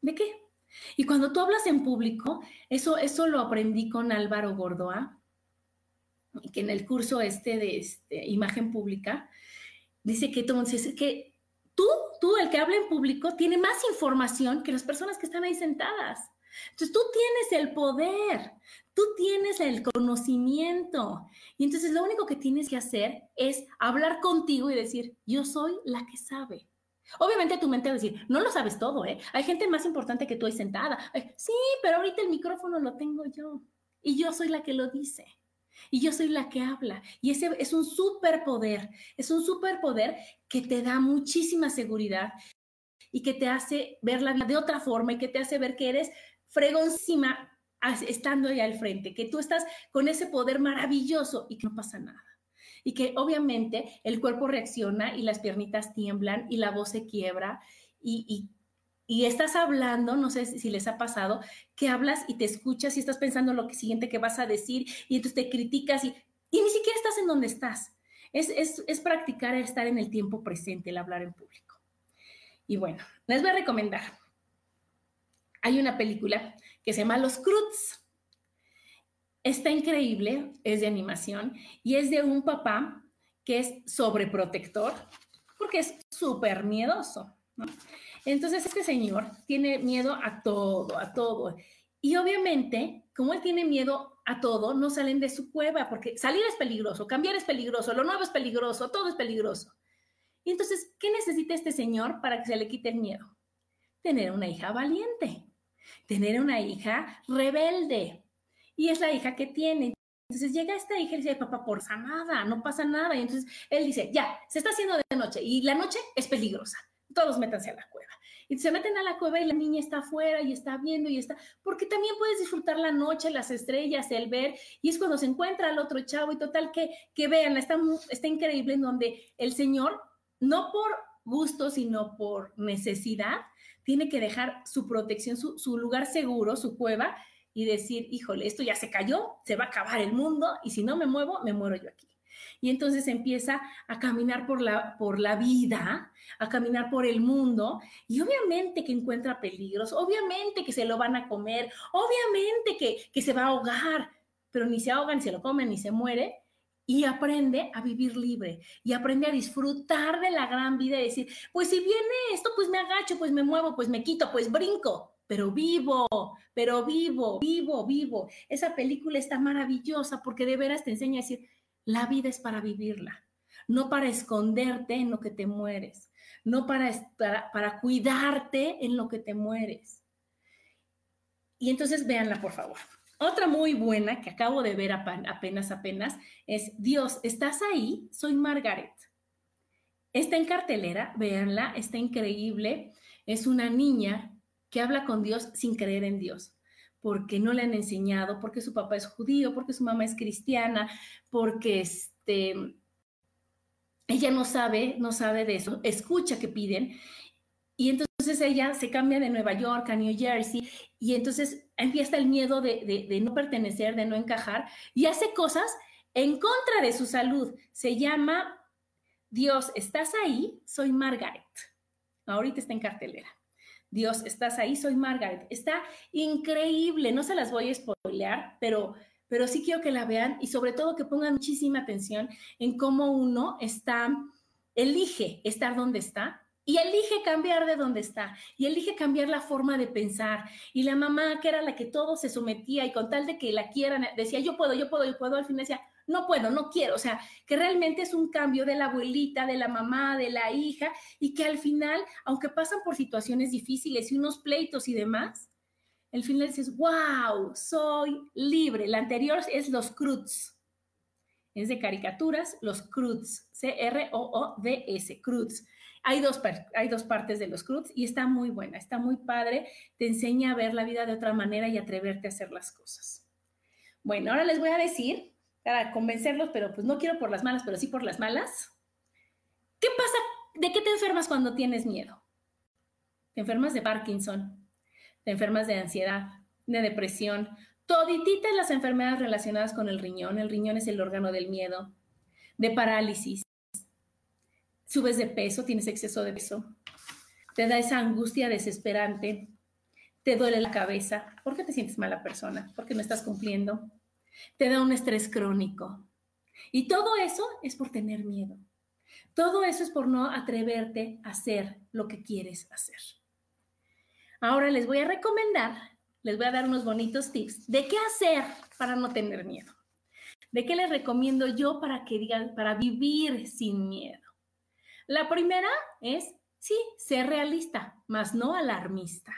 ¿De qué? Y cuando tú hablas en público, eso, eso lo aprendí con Álvaro Gordoa, que en el curso este de este, imagen pública, dice que entonces que tú, tú, el que habla en público, tiene más información que las personas que están ahí sentadas. Entonces tú tienes el poder, tú tienes el conocimiento. Y entonces lo único que tienes que hacer es hablar contigo y decir, yo soy la que sabe. Obviamente tu mente va a decir, no lo sabes todo, ¿eh? Hay gente más importante que tú ahí sentada. sí, pero ahorita el micrófono lo tengo yo. Y yo soy la que lo dice y yo soy la que habla. Y ese es un superpoder, es un superpoder que te da muchísima seguridad y que te hace ver la vida de otra forma y que te hace ver que eres fregoncísima estando ahí al frente, que tú estás con ese poder maravilloso y que no pasa nada. Y que obviamente el cuerpo reacciona y las piernitas tiemblan y la voz se quiebra y, y y estás hablando, no sé si les ha pasado, que hablas y te escuchas y estás pensando lo siguiente que vas a decir y entonces te criticas y, y ni siquiera estás en donde estás. Es, es, es practicar estar en el tiempo presente, el hablar en público. Y bueno, les voy a recomendar. Hay una película que se llama Los Cruz. Está increíble, es de animación y es de un papá que es sobreprotector porque es súper miedoso. Entonces este señor tiene miedo a todo, a todo. Y obviamente, como él tiene miedo a todo, no salen de su cueva, porque salir es peligroso, cambiar es peligroso, lo nuevo es peligroso, todo es peligroso. Y entonces, ¿qué necesita este señor para que se le quite el miedo? Tener una hija valiente, tener una hija rebelde. Y es la hija que tiene. Entonces llega esta hija y dice, papá, por nada, no pasa nada. Y entonces él dice, ya, se está haciendo de noche y la noche es peligrosa. Todos métanse a la cueva. Y se meten a la cueva y la niña está afuera y está viendo y está, porque también puedes disfrutar la noche, las estrellas, el ver, y es cuando se encuentra al otro chavo y total que, que vean, está, está increíble en donde el Señor no por gusto, sino por necesidad, tiene que dejar su protección, su, lugar seguro, su cueva, y decir, híjole, esto ya se cayó, se va a acabar el mundo, y si no me muevo, me muero yo aquí. Y entonces empieza a caminar por la, por la vida, a caminar por el mundo, y obviamente que encuentra peligros, obviamente que se lo van a comer, obviamente que, que se va a ahogar, pero ni se ahoga, ni se lo comen, ni se muere, y aprende a vivir libre y aprende a disfrutar de la gran vida y decir, pues si viene esto, pues me agacho, pues me muevo, pues me quito, pues brinco, pero vivo, pero vivo, vivo, vivo. Esa película está maravillosa porque de veras te enseña a decir, la vida es para vivirla, no para esconderte en lo que te mueres, no para, para, para cuidarte en lo que te mueres. Y entonces véanla, por favor. Otra muy buena que acabo de ver apenas, apenas, es Dios, ¿estás ahí? Soy Margaret. Está en cartelera, véanla, está increíble. Es una niña que habla con Dios sin creer en Dios, porque no le han enseñado, porque su papá es judío, porque su mamá es cristiana, porque este, ella no sabe, no sabe de eso, escucha que piden. Y entonces ella se cambia de Nueva York a New Jersey y entonces empieza el miedo de, no pertenecer, de no encajar, y hace cosas en contra de su salud. Se llama Dios, ¿estás ahí? Soy Margaret. Ahorita está en cartelera. Dios, ¿estás ahí? Soy Margaret. Está increíble, no se las voy a spoilear, pero, pero sí quiero que la vean y sobre todo que pongan muchísima atención en cómo uno está, elige estar donde está y elige cambiar de donde está, y elige cambiar la forma de pensar. Y la mamá, que era la que todo se sometía y con tal de que la quieran, decía, yo puedo, yo puedo, yo puedo, al final decía, no puedo, no quiero. O sea, que realmente es un cambio de la abuelita, de la mamá, de la hija, y que al final, aunque pasan por situaciones difíciles y unos pleitos y demás, al final dices, wow, soy libre. La anterior es los Cruz. Es de caricaturas, los Cruz, C-R-O-O-D-S, Cruz. Hay dos, hay dos partes de los Cruz y está muy buena, está muy padre, te enseña a ver la vida de otra manera y atreverte a hacer las cosas. Bueno, ahora les voy a decir, para convencerlos, pero pues no quiero por las malas, pero sí por las malas. ¿Qué pasa? ¿De qué te enfermas cuando tienes miedo? Te enfermas de Parkinson, te enfermas de ansiedad, de depresión, todititas las enfermedades relacionadas con el riñón. El riñón es el órgano del miedo, de parálisis, subes de peso, tienes exceso de peso, te da esa angustia desesperante, te duele la cabeza, ¿por qué te sientes mala persona? Porque no estás cumpliendo, te da un estrés crónico. Y todo eso es por tener miedo. Todo eso es por no atreverte a hacer lo que quieres hacer. Ahora les voy a recomendar, les voy a dar unos bonitos tips de qué hacer para no tener miedo. ¿De qué les recomiendo yo para que digan, para vivir sin miedo? La primera es, sí, ser realista, más no alarmista.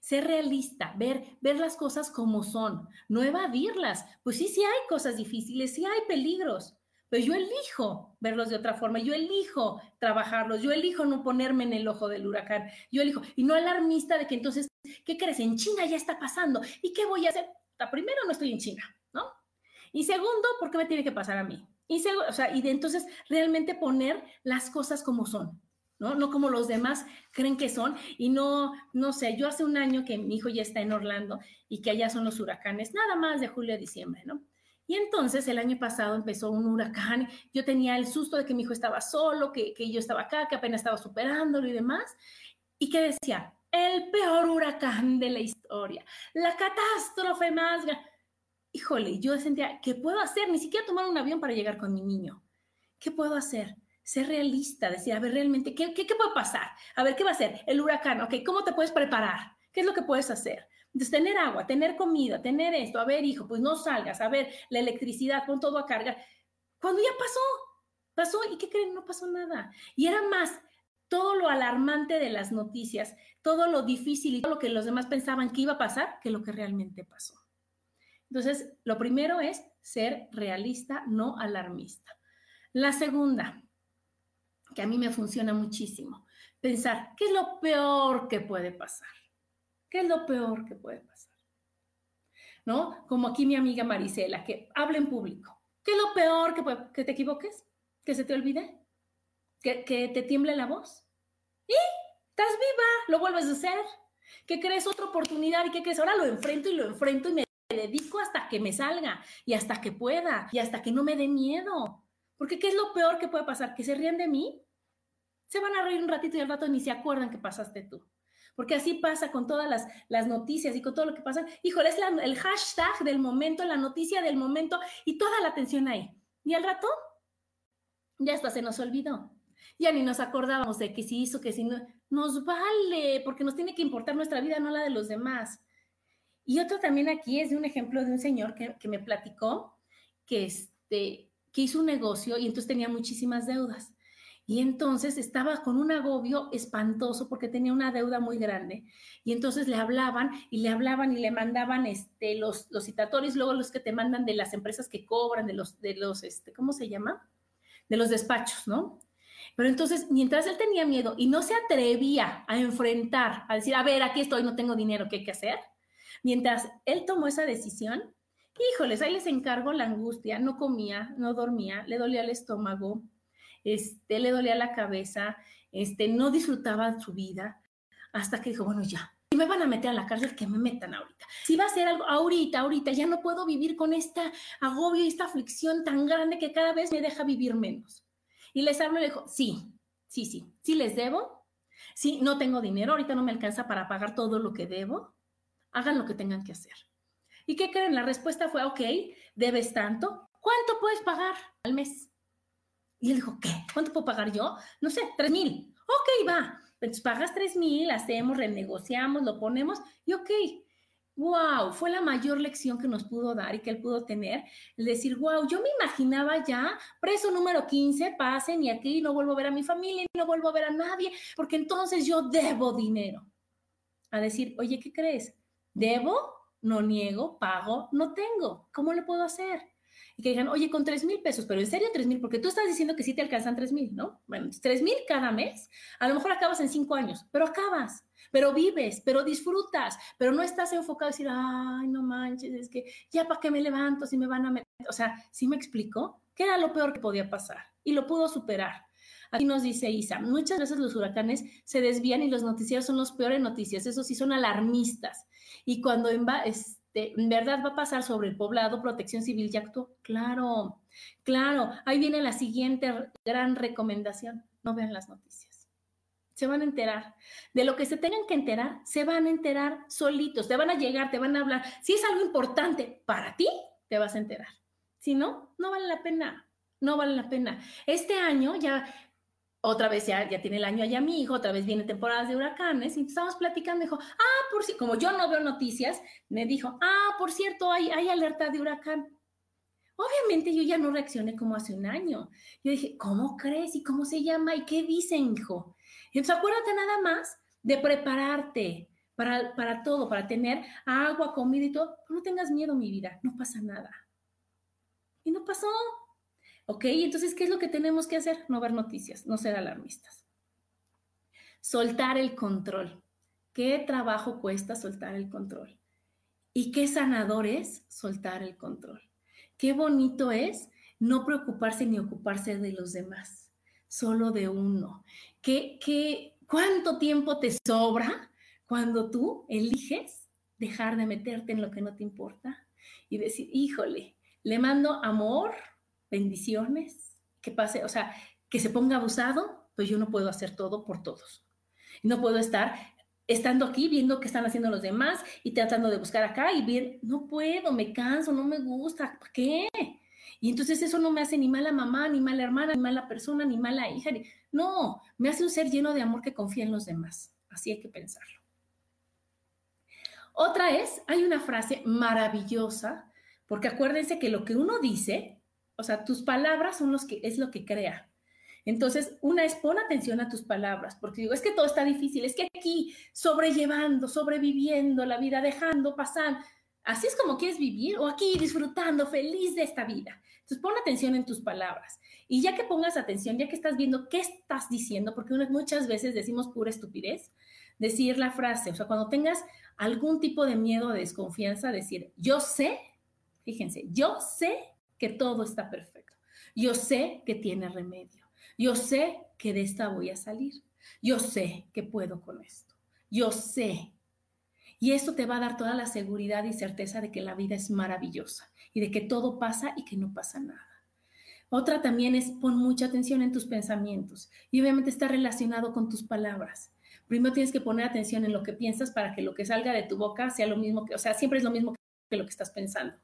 Ser realista, ver, ver las cosas como son, no evadirlas. Pues sí, sí hay cosas difíciles, sí hay peligros, pero yo elijo verlos de otra forma, yo elijo trabajarlos, yo elijo no ponerme en el ojo del huracán, yo elijo, y no alarmista de que entonces, ¿qué crees? En China ya está pasando, ¿y qué voy a hacer? Primero, no estoy en China, ¿no? Y segundo, ¿por qué me tiene que pasar a mí? Y, de entonces realmente poner las cosas como son, ¿no? No como los demás creen que son. Y no, no sé, yo hace un año que mi hijo ya está en Orlando y que allá son los huracanes, nada más de julio a diciembre, ¿no? Y entonces el año pasado empezó un huracán. Yo tenía el susto de que mi hijo estaba solo, que, que yo estaba acá, que apenas estaba superándolo y demás. Y que decía, el peor huracán de la historia, la catástrofe más grande. Híjole, yo sentía, ¿qué puedo hacer? Ni siquiera tomar un avión para llegar con mi niño. ¿Qué puedo hacer? Ser realista, decir, a ver, realmente, ¿qué, qué, qué puede pasar? A ver, ¿qué va a ser? El huracán, ok, ¿cómo te puedes preparar? ¿Qué es lo que puedes hacer? Entonces, tener agua, tener comida, tener esto, a ver, hijo, pues no salgas, a ver, la electricidad, pon todo a cargar. Cuando ya pasó, pasó, ¿y qué creen? No pasó nada. Y era más todo lo alarmante de las noticias, todo lo difícil y todo lo que los demás pensaban que iba a pasar, que lo que realmente pasó. Entonces, lo primero es ser realista, no alarmista. La segunda, que a mí me funciona muchísimo, pensar, ¿qué es lo peor que puede pasar? ¿Qué es lo peor que puede pasar? ¿No? Como aquí mi amiga Marisela, que habla en público. ¿Qué es lo peor que puede, que te equivoques? ¿Que se te olvide? ¿Que, te tiemble la voz? Y estás viva, lo vuelves a hacer. ¿Que crees otra oportunidad y que crees? Ahora lo enfrento y lo enfrento y me dedico hasta que me salga y hasta que pueda y hasta que no me dé miedo. Porque ¿qué es lo peor que puede pasar? ¿Que se ríen de mí? Se van a reír un ratito y al rato ni se acuerdan que pasaste tú porque así pasa con todas las, las noticias y con todo lo que pasa. Híjole, es el hashtag del momento, la noticia del momento y toda la atención ahí. Y al rato, ya hasta se nos olvidó. Ya ni nos acordábamos de que si hizo, que si no. Nos vale, porque nos tiene que importar nuestra vida, no la de los demás. Y otro también aquí es de un ejemplo de un señor que, que me platicó que, este, que hizo un negocio y entonces tenía muchísimas deudas. Y entonces estaba con un agobio espantoso porque tenía una deuda muy grande. Y entonces le hablaban y le hablaban y le mandaban este, los, los citatorios, luego los que te mandan de las empresas que cobran, de los, de los, este, ¿cómo se llama? De los despachos, ¿no? Pero entonces, mientras él tenía miedo y no se atrevía a enfrentar, a decir, a ver, aquí estoy, no tengo dinero, ¿qué hay que hacer? Mientras él tomó esa decisión, híjoles, ahí les encargo la angustia, no comía, no dormía, le dolía el estómago, este, le dolía la cabeza, este, no disfrutaba su vida, hasta que dijo, bueno, ya, si me van a meter a la cárcel, que me metan ahorita. Si va a ser algo ahorita, ahorita, ya no puedo vivir con esta agobio y esta aflicción tan grande que cada vez me deja vivir menos. Y les hablo y le dijo, sí, sí, sí, sí les debo, sí, no tengo dinero, ahorita no me alcanza para pagar todo lo que debo, hagan lo que tengan que hacer. ¿Y qué creen? La respuesta fue, ok, debes tanto, ¿cuánto puedes pagar al mes? Y él dijo, ¿qué? ¿Cuánto puedo pagar yo? No sé, tres mil. Ok, va. Entonces pagas tres mil, hacemos, renegociamos, lo ponemos y ok. Wow, fue la mayor lección que nos pudo dar y que él pudo tener. El decir, wow, yo me imaginaba ya, preso número 15, pasen y aquí no vuelvo a ver a mi familia, no vuelvo a ver a nadie, porque entonces yo debo dinero. A decir, oye, ¿qué crees? Debo, no niego, pago, no tengo. ¿Cómo le puedo hacer? y que digan, oye, con 3 mil pesos, pero en serio 3 mil, porque tú estás diciendo que sí te alcanzan 3 mil, ¿no? Bueno, 3 mil cada mes, a lo mejor acabas en 5 años, pero acabas, pero vives, pero disfrutas, pero no estás enfocado a decir, ay, no manches, es que ya para qué me levanto si me van a meter, o sea, ¿sí me explico? ¿Qué era lo peor que podía pasar? Y lo pudo superar. Aquí nos dice Isa, muchas veces los huracanes se desvían y los noticieros son los peores noticias, eso sí son alarmistas. Y cuando este, ¿en verdad va a pasar sobre el poblado? Protección Civil ya actuó. Claro, claro. Ahí viene la siguiente gran recomendación. No vean las noticias. Se van a enterar. De lo que se tengan que enterar, se van a enterar solitos. Te van a llegar, te van a hablar. Si es algo importante para ti, te vas a enterar. Si no, no vale la pena. No vale la pena. Este año ya otra vez ya, ya tiene el año allá mi hijo, otra vez viene temporadas de huracanes, y estábamos platicando, dijo, ah, por si, como yo no veo noticias, me dijo, ah, por cierto, hay, hay alerta de huracán. Obviamente yo ya no reaccioné como hace un año. Yo dije, ¿cómo crees? ¿Y cómo se llama? ¿Y qué dicen, hijo? Entonces acuérdate nada más de prepararte para, para todo, para tener agua, comida y todo. No tengas miedo, mi vida, no pasa nada. Y no pasó. ¿Ok? Entonces, ¿qué es lo que tenemos que hacer? No ver noticias, no ser alarmistas. Soltar el control. ¿Qué trabajo cuesta soltar el control? Y qué sanador es soltar el control. Qué bonito es no preocuparse ni ocuparse de los demás, solo de uno. ¿Qué, qué, ¿Cuánto tiempo te sobra cuando tú eliges dejar de meterte en lo que no te importa y decir, híjole, le mando amor, bendiciones, que pase, o sea, que se ponga abusado, pues yo no puedo hacer todo por todos. No puedo estar estando aquí viendo qué están haciendo los demás y tratando de buscar acá y ver, no puedo, me canso, no me gusta, ¿para qué? Y entonces eso no me hace ni mala mamá, ni mala hermana, ni mala persona, ni mala hija. No, me hace un ser lleno de amor que confía en los demás. Así hay que pensarlo. Otra es, hay una frase maravillosa, porque acuérdense que lo que uno dice, o sea, tus palabras son los que es lo que crea. Entonces, una es pon atención a tus palabras, porque digo, es que todo está difícil, es que aquí sobrellevando, sobreviviendo la vida, dejando pasar, así es como quieres vivir, o aquí disfrutando, feliz de esta vida. Entonces, pon atención en tus palabras. Y ya que pongas atención, ya que estás viendo qué estás diciendo, porque muchas veces decimos pura estupidez, decir la frase, o sea, cuando tengas algún tipo de miedo o desconfianza, decir, yo sé, fíjense, yo sé que todo está perfecto. Yo sé que tiene remedio. Yo sé que de esta voy a salir. Yo sé que puedo con esto. Yo sé. Y esto te va a dar toda la seguridad y certeza de que la vida es maravillosa y de que todo pasa y que no pasa nada. Otra también es pon mucha atención en tus pensamientos y obviamente está relacionado con tus palabras. Primero tienes que poner atención en lo que piensas para que lo que salga de tu boca sea lo mismo que, o sea, siempre es lo mismo que lo que estás pensando.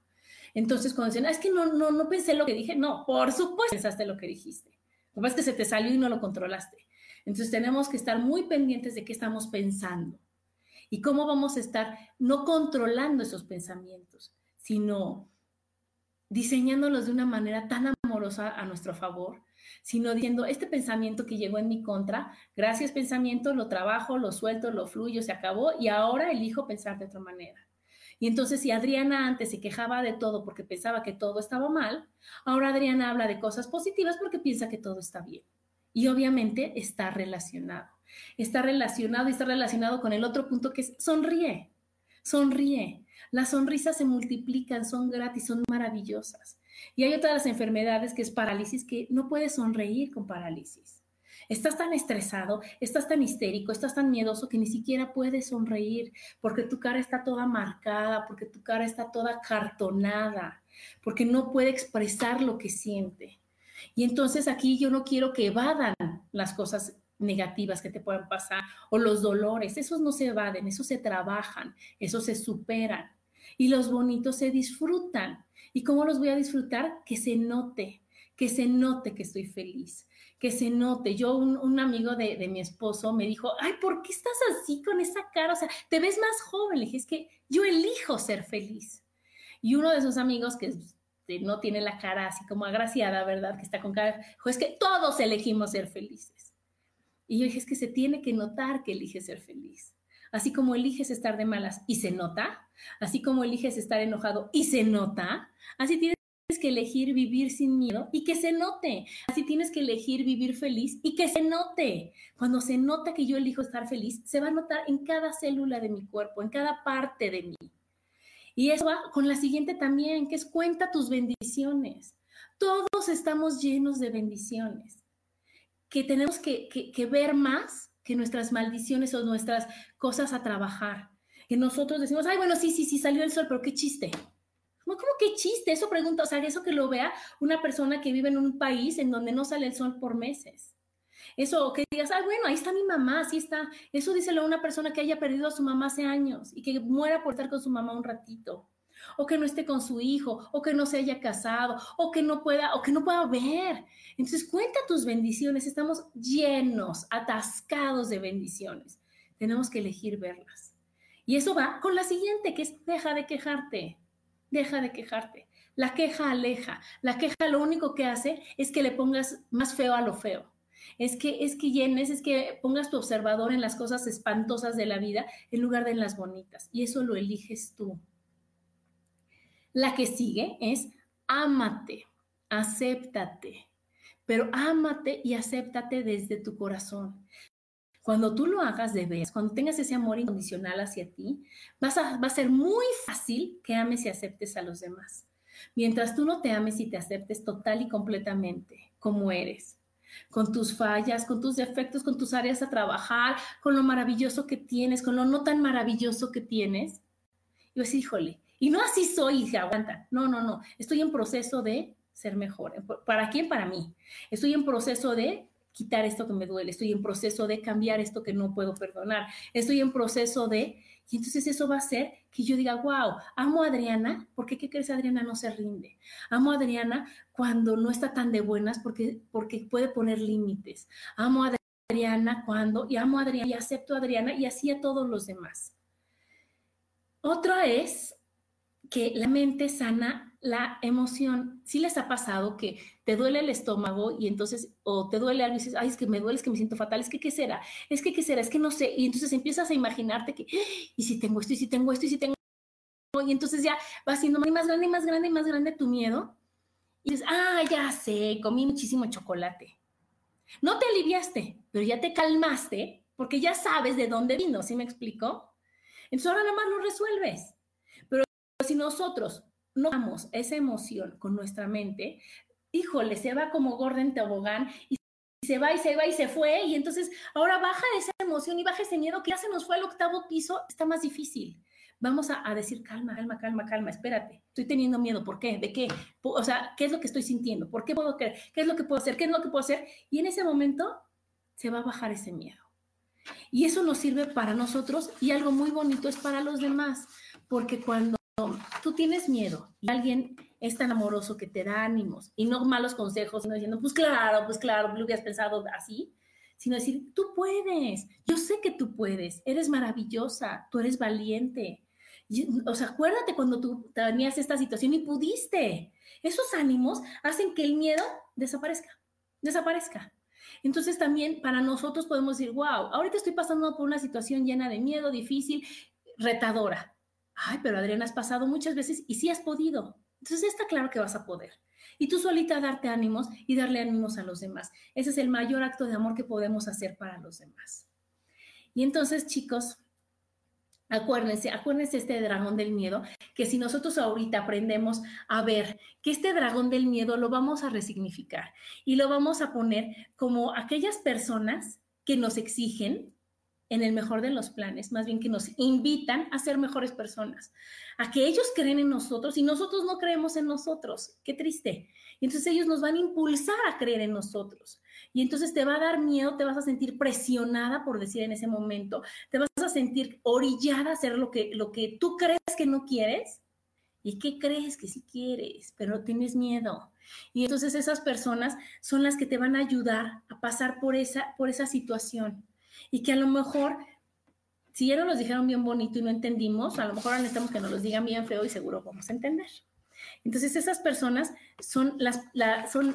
Entonces, cuando dicen, ah, es que no, no, no pensé lo que dije, no, por supuesto pensaste lo que dijiste. Lo que pasa es que se te salió y no lo controlaste. Entonces, tenemos que estar muy pendientes de qué estamos pensando y cómo vamos a estar no controlando esos pensamientos, sino diseñándolos de una manera tan amorosa a nuestro favor, sino diciendo, este pensamiento que llegó en mi contra, gracias pensamiento, lo trabajo, lo suelto, lo fluyo, se acabó y ahora elijo pensar de otra manera. Y entonces si Adriana antes se quejaba de todo porque pensaba que todo estaba mal, ahora Adriana habla de cosas positivas porque piensa que todo está bien. Y obviamente está relacionado. Está relacionado y está relacionado con el otro punto que es sonríe, sonríe. Las sonrisas se multiplican, son gratis, son maravillosas. Y hay otras enfermedades que es parálisis, que no puedes sonreír con parálisis. Estás tan estresado, estás tan histérico, estás tan miedoso que ni siquiera puedes sonreír porque tu cara está toda marcada, porque tu cara está toda cartonada, porque no puede expresar lo que siente. Y entonces aquí yo no quiero que evadan las cosas negativas que te puedan pasar o los dolores, esos no se evaden, esos se trabajan, esos se superan y los bonitos se disfrutan. ¿Y cómo los voy a disfrutar? Que se note, que se note que estoy feliz, que se note. Yo, un, amigo de, de, mi esposo me dijo, ay, ¿por qué estás así con esa cara? O sea, te ves más joven. Le dije, es que yo elijo ser feliz. Y uno de esos amigos que no tiene la cara así como agraciada, ¿verdad? Que está con cara, dijo, es que todos elegimos ser felices. Y yo dije, es que se tiene que notar que elige ser feliz así como eliges estar de malas y se nota, así como eliges estar enojado y se nota, así que elegir vivir sin miedo y que se note. Así tienes que elegir vivir feliz y que se note. Cuando se nota que yo elijo estar feliz, se va a notar en cada célula de mi cuerpo, en cada parte de mí. Y eso va con la siguiente también, que es cuenta tus bendiciones. Todos estamos llenos de bendiciones, que tenemos que, que ver más que nuestras maldiciones o nuestras cosas a trabajar. Que nosotros decimos, ay, bueno, sí, sí, sí, salió el sol, pero qué chiste. ¿Cómo, ¿Cómo qué chiste? Eso pregunta, o sea, eso que lo vea una persona que vive en un país en donde no sale el sol por meses. Eso, que digas, ay, bueno, ahí está mi mamá, así está. Eso díselo a una persona que haya perdido a su mamá hace años y que muera por estar con su mamá un ratito o que no esté con su hijo, o que no se haya casado, o que no pueda, o que no pueda ver. Entonces cuenta tus bendiciones, estamos llenos, atascados de bendiciones. Tenemos que elegir verlas. Y eso va con la siguiente, que es deja de quejarte, deja de quejarte. La queja aleja, la queja lo único que hace es que le pongas más feo a lo feo. Es que, es que llenes, es que pongas tu observador en las cosas espantosas de la vida en lugar de en las bonitas. Y eso lo eliges tú. La que sigue es ámate, acéptate, pero ámate y acéptate desde tu corazón. Cuando tú lo hagas de vez, cuando tengas ese amor incondicional hacia ti, vas a, va a ser muy fácil que ames y aceptes a los demás. Mientras tú no te ames y te aceptes total y completamente como eres, con tus fallas, con tus defectos, con tus áreas a trabajar, con lo maravilloso que tienes, con lo no tan maravilloso que tienes, y vas híjole, Y no así soy se aguanta. No, no, no. Estoy en proceso de ser mejor. ¿Para quién? Para mí. Estoy en proceso de quitar esto que me duele. Estoy en proceso de cambiar esto que no puedo perdonar. Estoy en proceso de... Y entonces eso va a hacer que yo diga, wow, amo a Adriana, porque ¿qué crees? Adriana no se rinde. Amo a Adriana cuando no está tan de buenas porque, porque puede poner límites. Amo a Adriana cuando, y amo a Adriana y acepto a Adriana y así a todos los demás. Otra es que la mente sana la emoción. Si les ha pasado que te duele el estómago y entonces, o te duele algo y dices, ay, es que me duele, es que me siento fatal, es que qué será, es que qué será, es que no sé. Y entonces empiezas a imaginarte que, y si tengo esto, y si tengo esto, y si tengo. Y entonces ya va siendo más grande y más grande y más grande tu miedo. Y dices, ah, ya sé, comí muchísimo chocolate. No te aliviaste, pero ya te calmaste porque ya sabes de dónde vino, ¿sí me explico? Entonces ahora nada más lo resuelves. Pero si nosotros no damos esa emoción con nuestra mente, híjole, se va como Gordon Tobogán y se va y se va y se fue, y entonces ahora baja esa emoción y baja ese miedo que ya se nos fue al octavo piso, está más difícil. Vamos a, decir, calma, calma, calma, calma, espérate, estoy teniendo miedo, ¿por qué? ¿De qué? O sea, ¿qué es lo que estoy sintiendo? ¿Por qué puedo creer? ¿Qué es lo que puedo hacer? ¿Qué es lo que puedo hacer? Y en ese momento se va a bajar ese miedo. Y eso nos sirve para nosotros y algo muy bonito es para los demás, porque cuando tú tienes miedo y alguien es tan amoroso que te da ánimos y no malos consejos, sino diciendo, pues claro, pues claro, lo hubieras pensado así, sino decir, tú puedes, yo sé que tú puedes, eres maravillosa, tú eres valiente. o sea, acuérdate cuando tú tenías esta situación y pudiste. Esos ánimos hacen que el miedo desaparezca, desaparezca. Entonces también para nosotros podemos decir, wow, ahorita estoy pasando por una situación llena de miedo, difícil, retadora Ay, pero Adriana, has pasado muchas veces y sí has podido. Entonces está claro que vas a poder. Y tú solita darte ánimos y darle ánimos a los demás. Ese es el mayor acto de amor que podemos hacer para los demás. Y entonces, chicos, acuérdense, acuérdense este dragón del miedo, que si nosotros ahorita aprendemos a ver que este dragón del miedo lo vamos a resignificar y lo vamos a poner como aquellas personas que nos exigen, en el mejor de los planes, más bien que nos invitan a ser mejores personas, a que ellos creen en nosotros y nosotros no creemos en nosotros. Qué triste. Y entonces ellos nos van a impulsar a creer en nosotros. Y entonces te va a dar miedo, te vas a sentir presionada, por decir en ese momento, te vas a sentir orillada a hacer lo que, lo que tú crees que no quieres. ¿Y qué crees que sí quieres? Pero tienes miedo. Y entonces esas personas son las que te van a ayudar a pasar por esa, por esa situación y que a lo mejor, si ya no nos dijeron bien bonito y no entendimos, a lo mejor necesitamos que nos los digan bien feo y seguro vamos a entender. Entonces esas personas son, las, la, son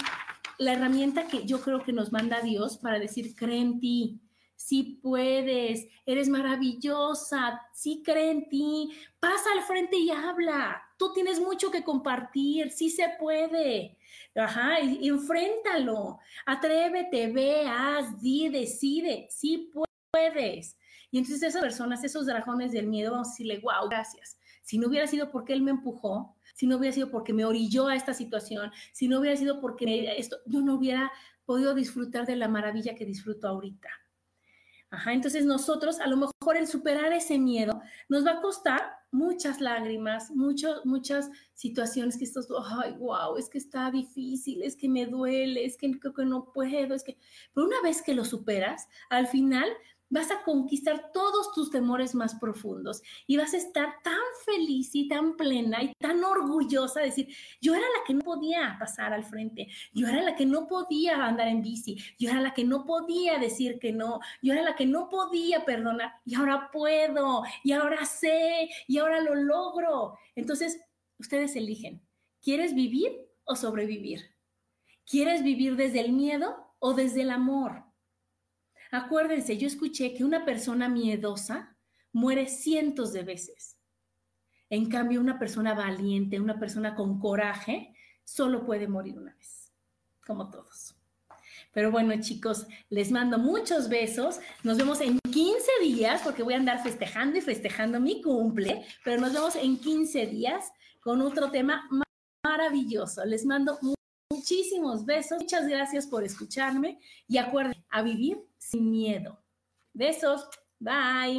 la herramienta que yo creo que nos manda Dios para decir, cree en ti, sí puedes, eres maravillosa, sí cree en ti, pasa al frente y habla, tú tienes mucho que compartir, sí se puede. Ajá, y, enfréntalo, atrévete, ve, haz, di, decide, sí puedes. Y entonces esas personas, esos dragones del miedo, vamos a decirle, wow, gracias. Si no hubiera sido porque él me empujó, si no hubiera sido porque me orilló a esta situación, si no hubiera sido porque esto, yo no hubiera podido disfrutar de la maravilla que disfruto ahorita. Ajá, entonces nosotros a lo mejor el superar ese miedo nos va a costar muchas lágrimas, muchas situaciones que estos, ay, wow, es que está difícil, es que me duele, es que, que no puedo, es que, pero una vez que lo superas, al final vas a conquistar todos tus temores más profundos y vas a estar tan feliz y tan plena y tan orgullosa de decir, yo era la que no podía pasar al frente, yo era la que no podía andar en bici, yo era la que no podía decir que no, yo era la que no podía perdonar y ahora puedo y ahora sé y ahora lo logro. Entonces, ustedes eligen, ¿quieres vivir o sobrevivir? ¿Quieres vivir desde el miedo o desde el amor? Acuérdense, yo escuché que una persona miedosa muere cientos de veces. En cambio, una persona valiente, una persona con coraje, solo puede morir una vez, como todos. Pero bueno, chicos, les mando muchos besos. Nos vemos en 15 días, porque voy a andar festejando y festejando mi cumple, pero nos vemos en 15 días con otro tema maravilloso. Les mando muchísimos besos. Muchas gracias por escucharme y acuérdense a vivir sin miedo. Besos. Bye.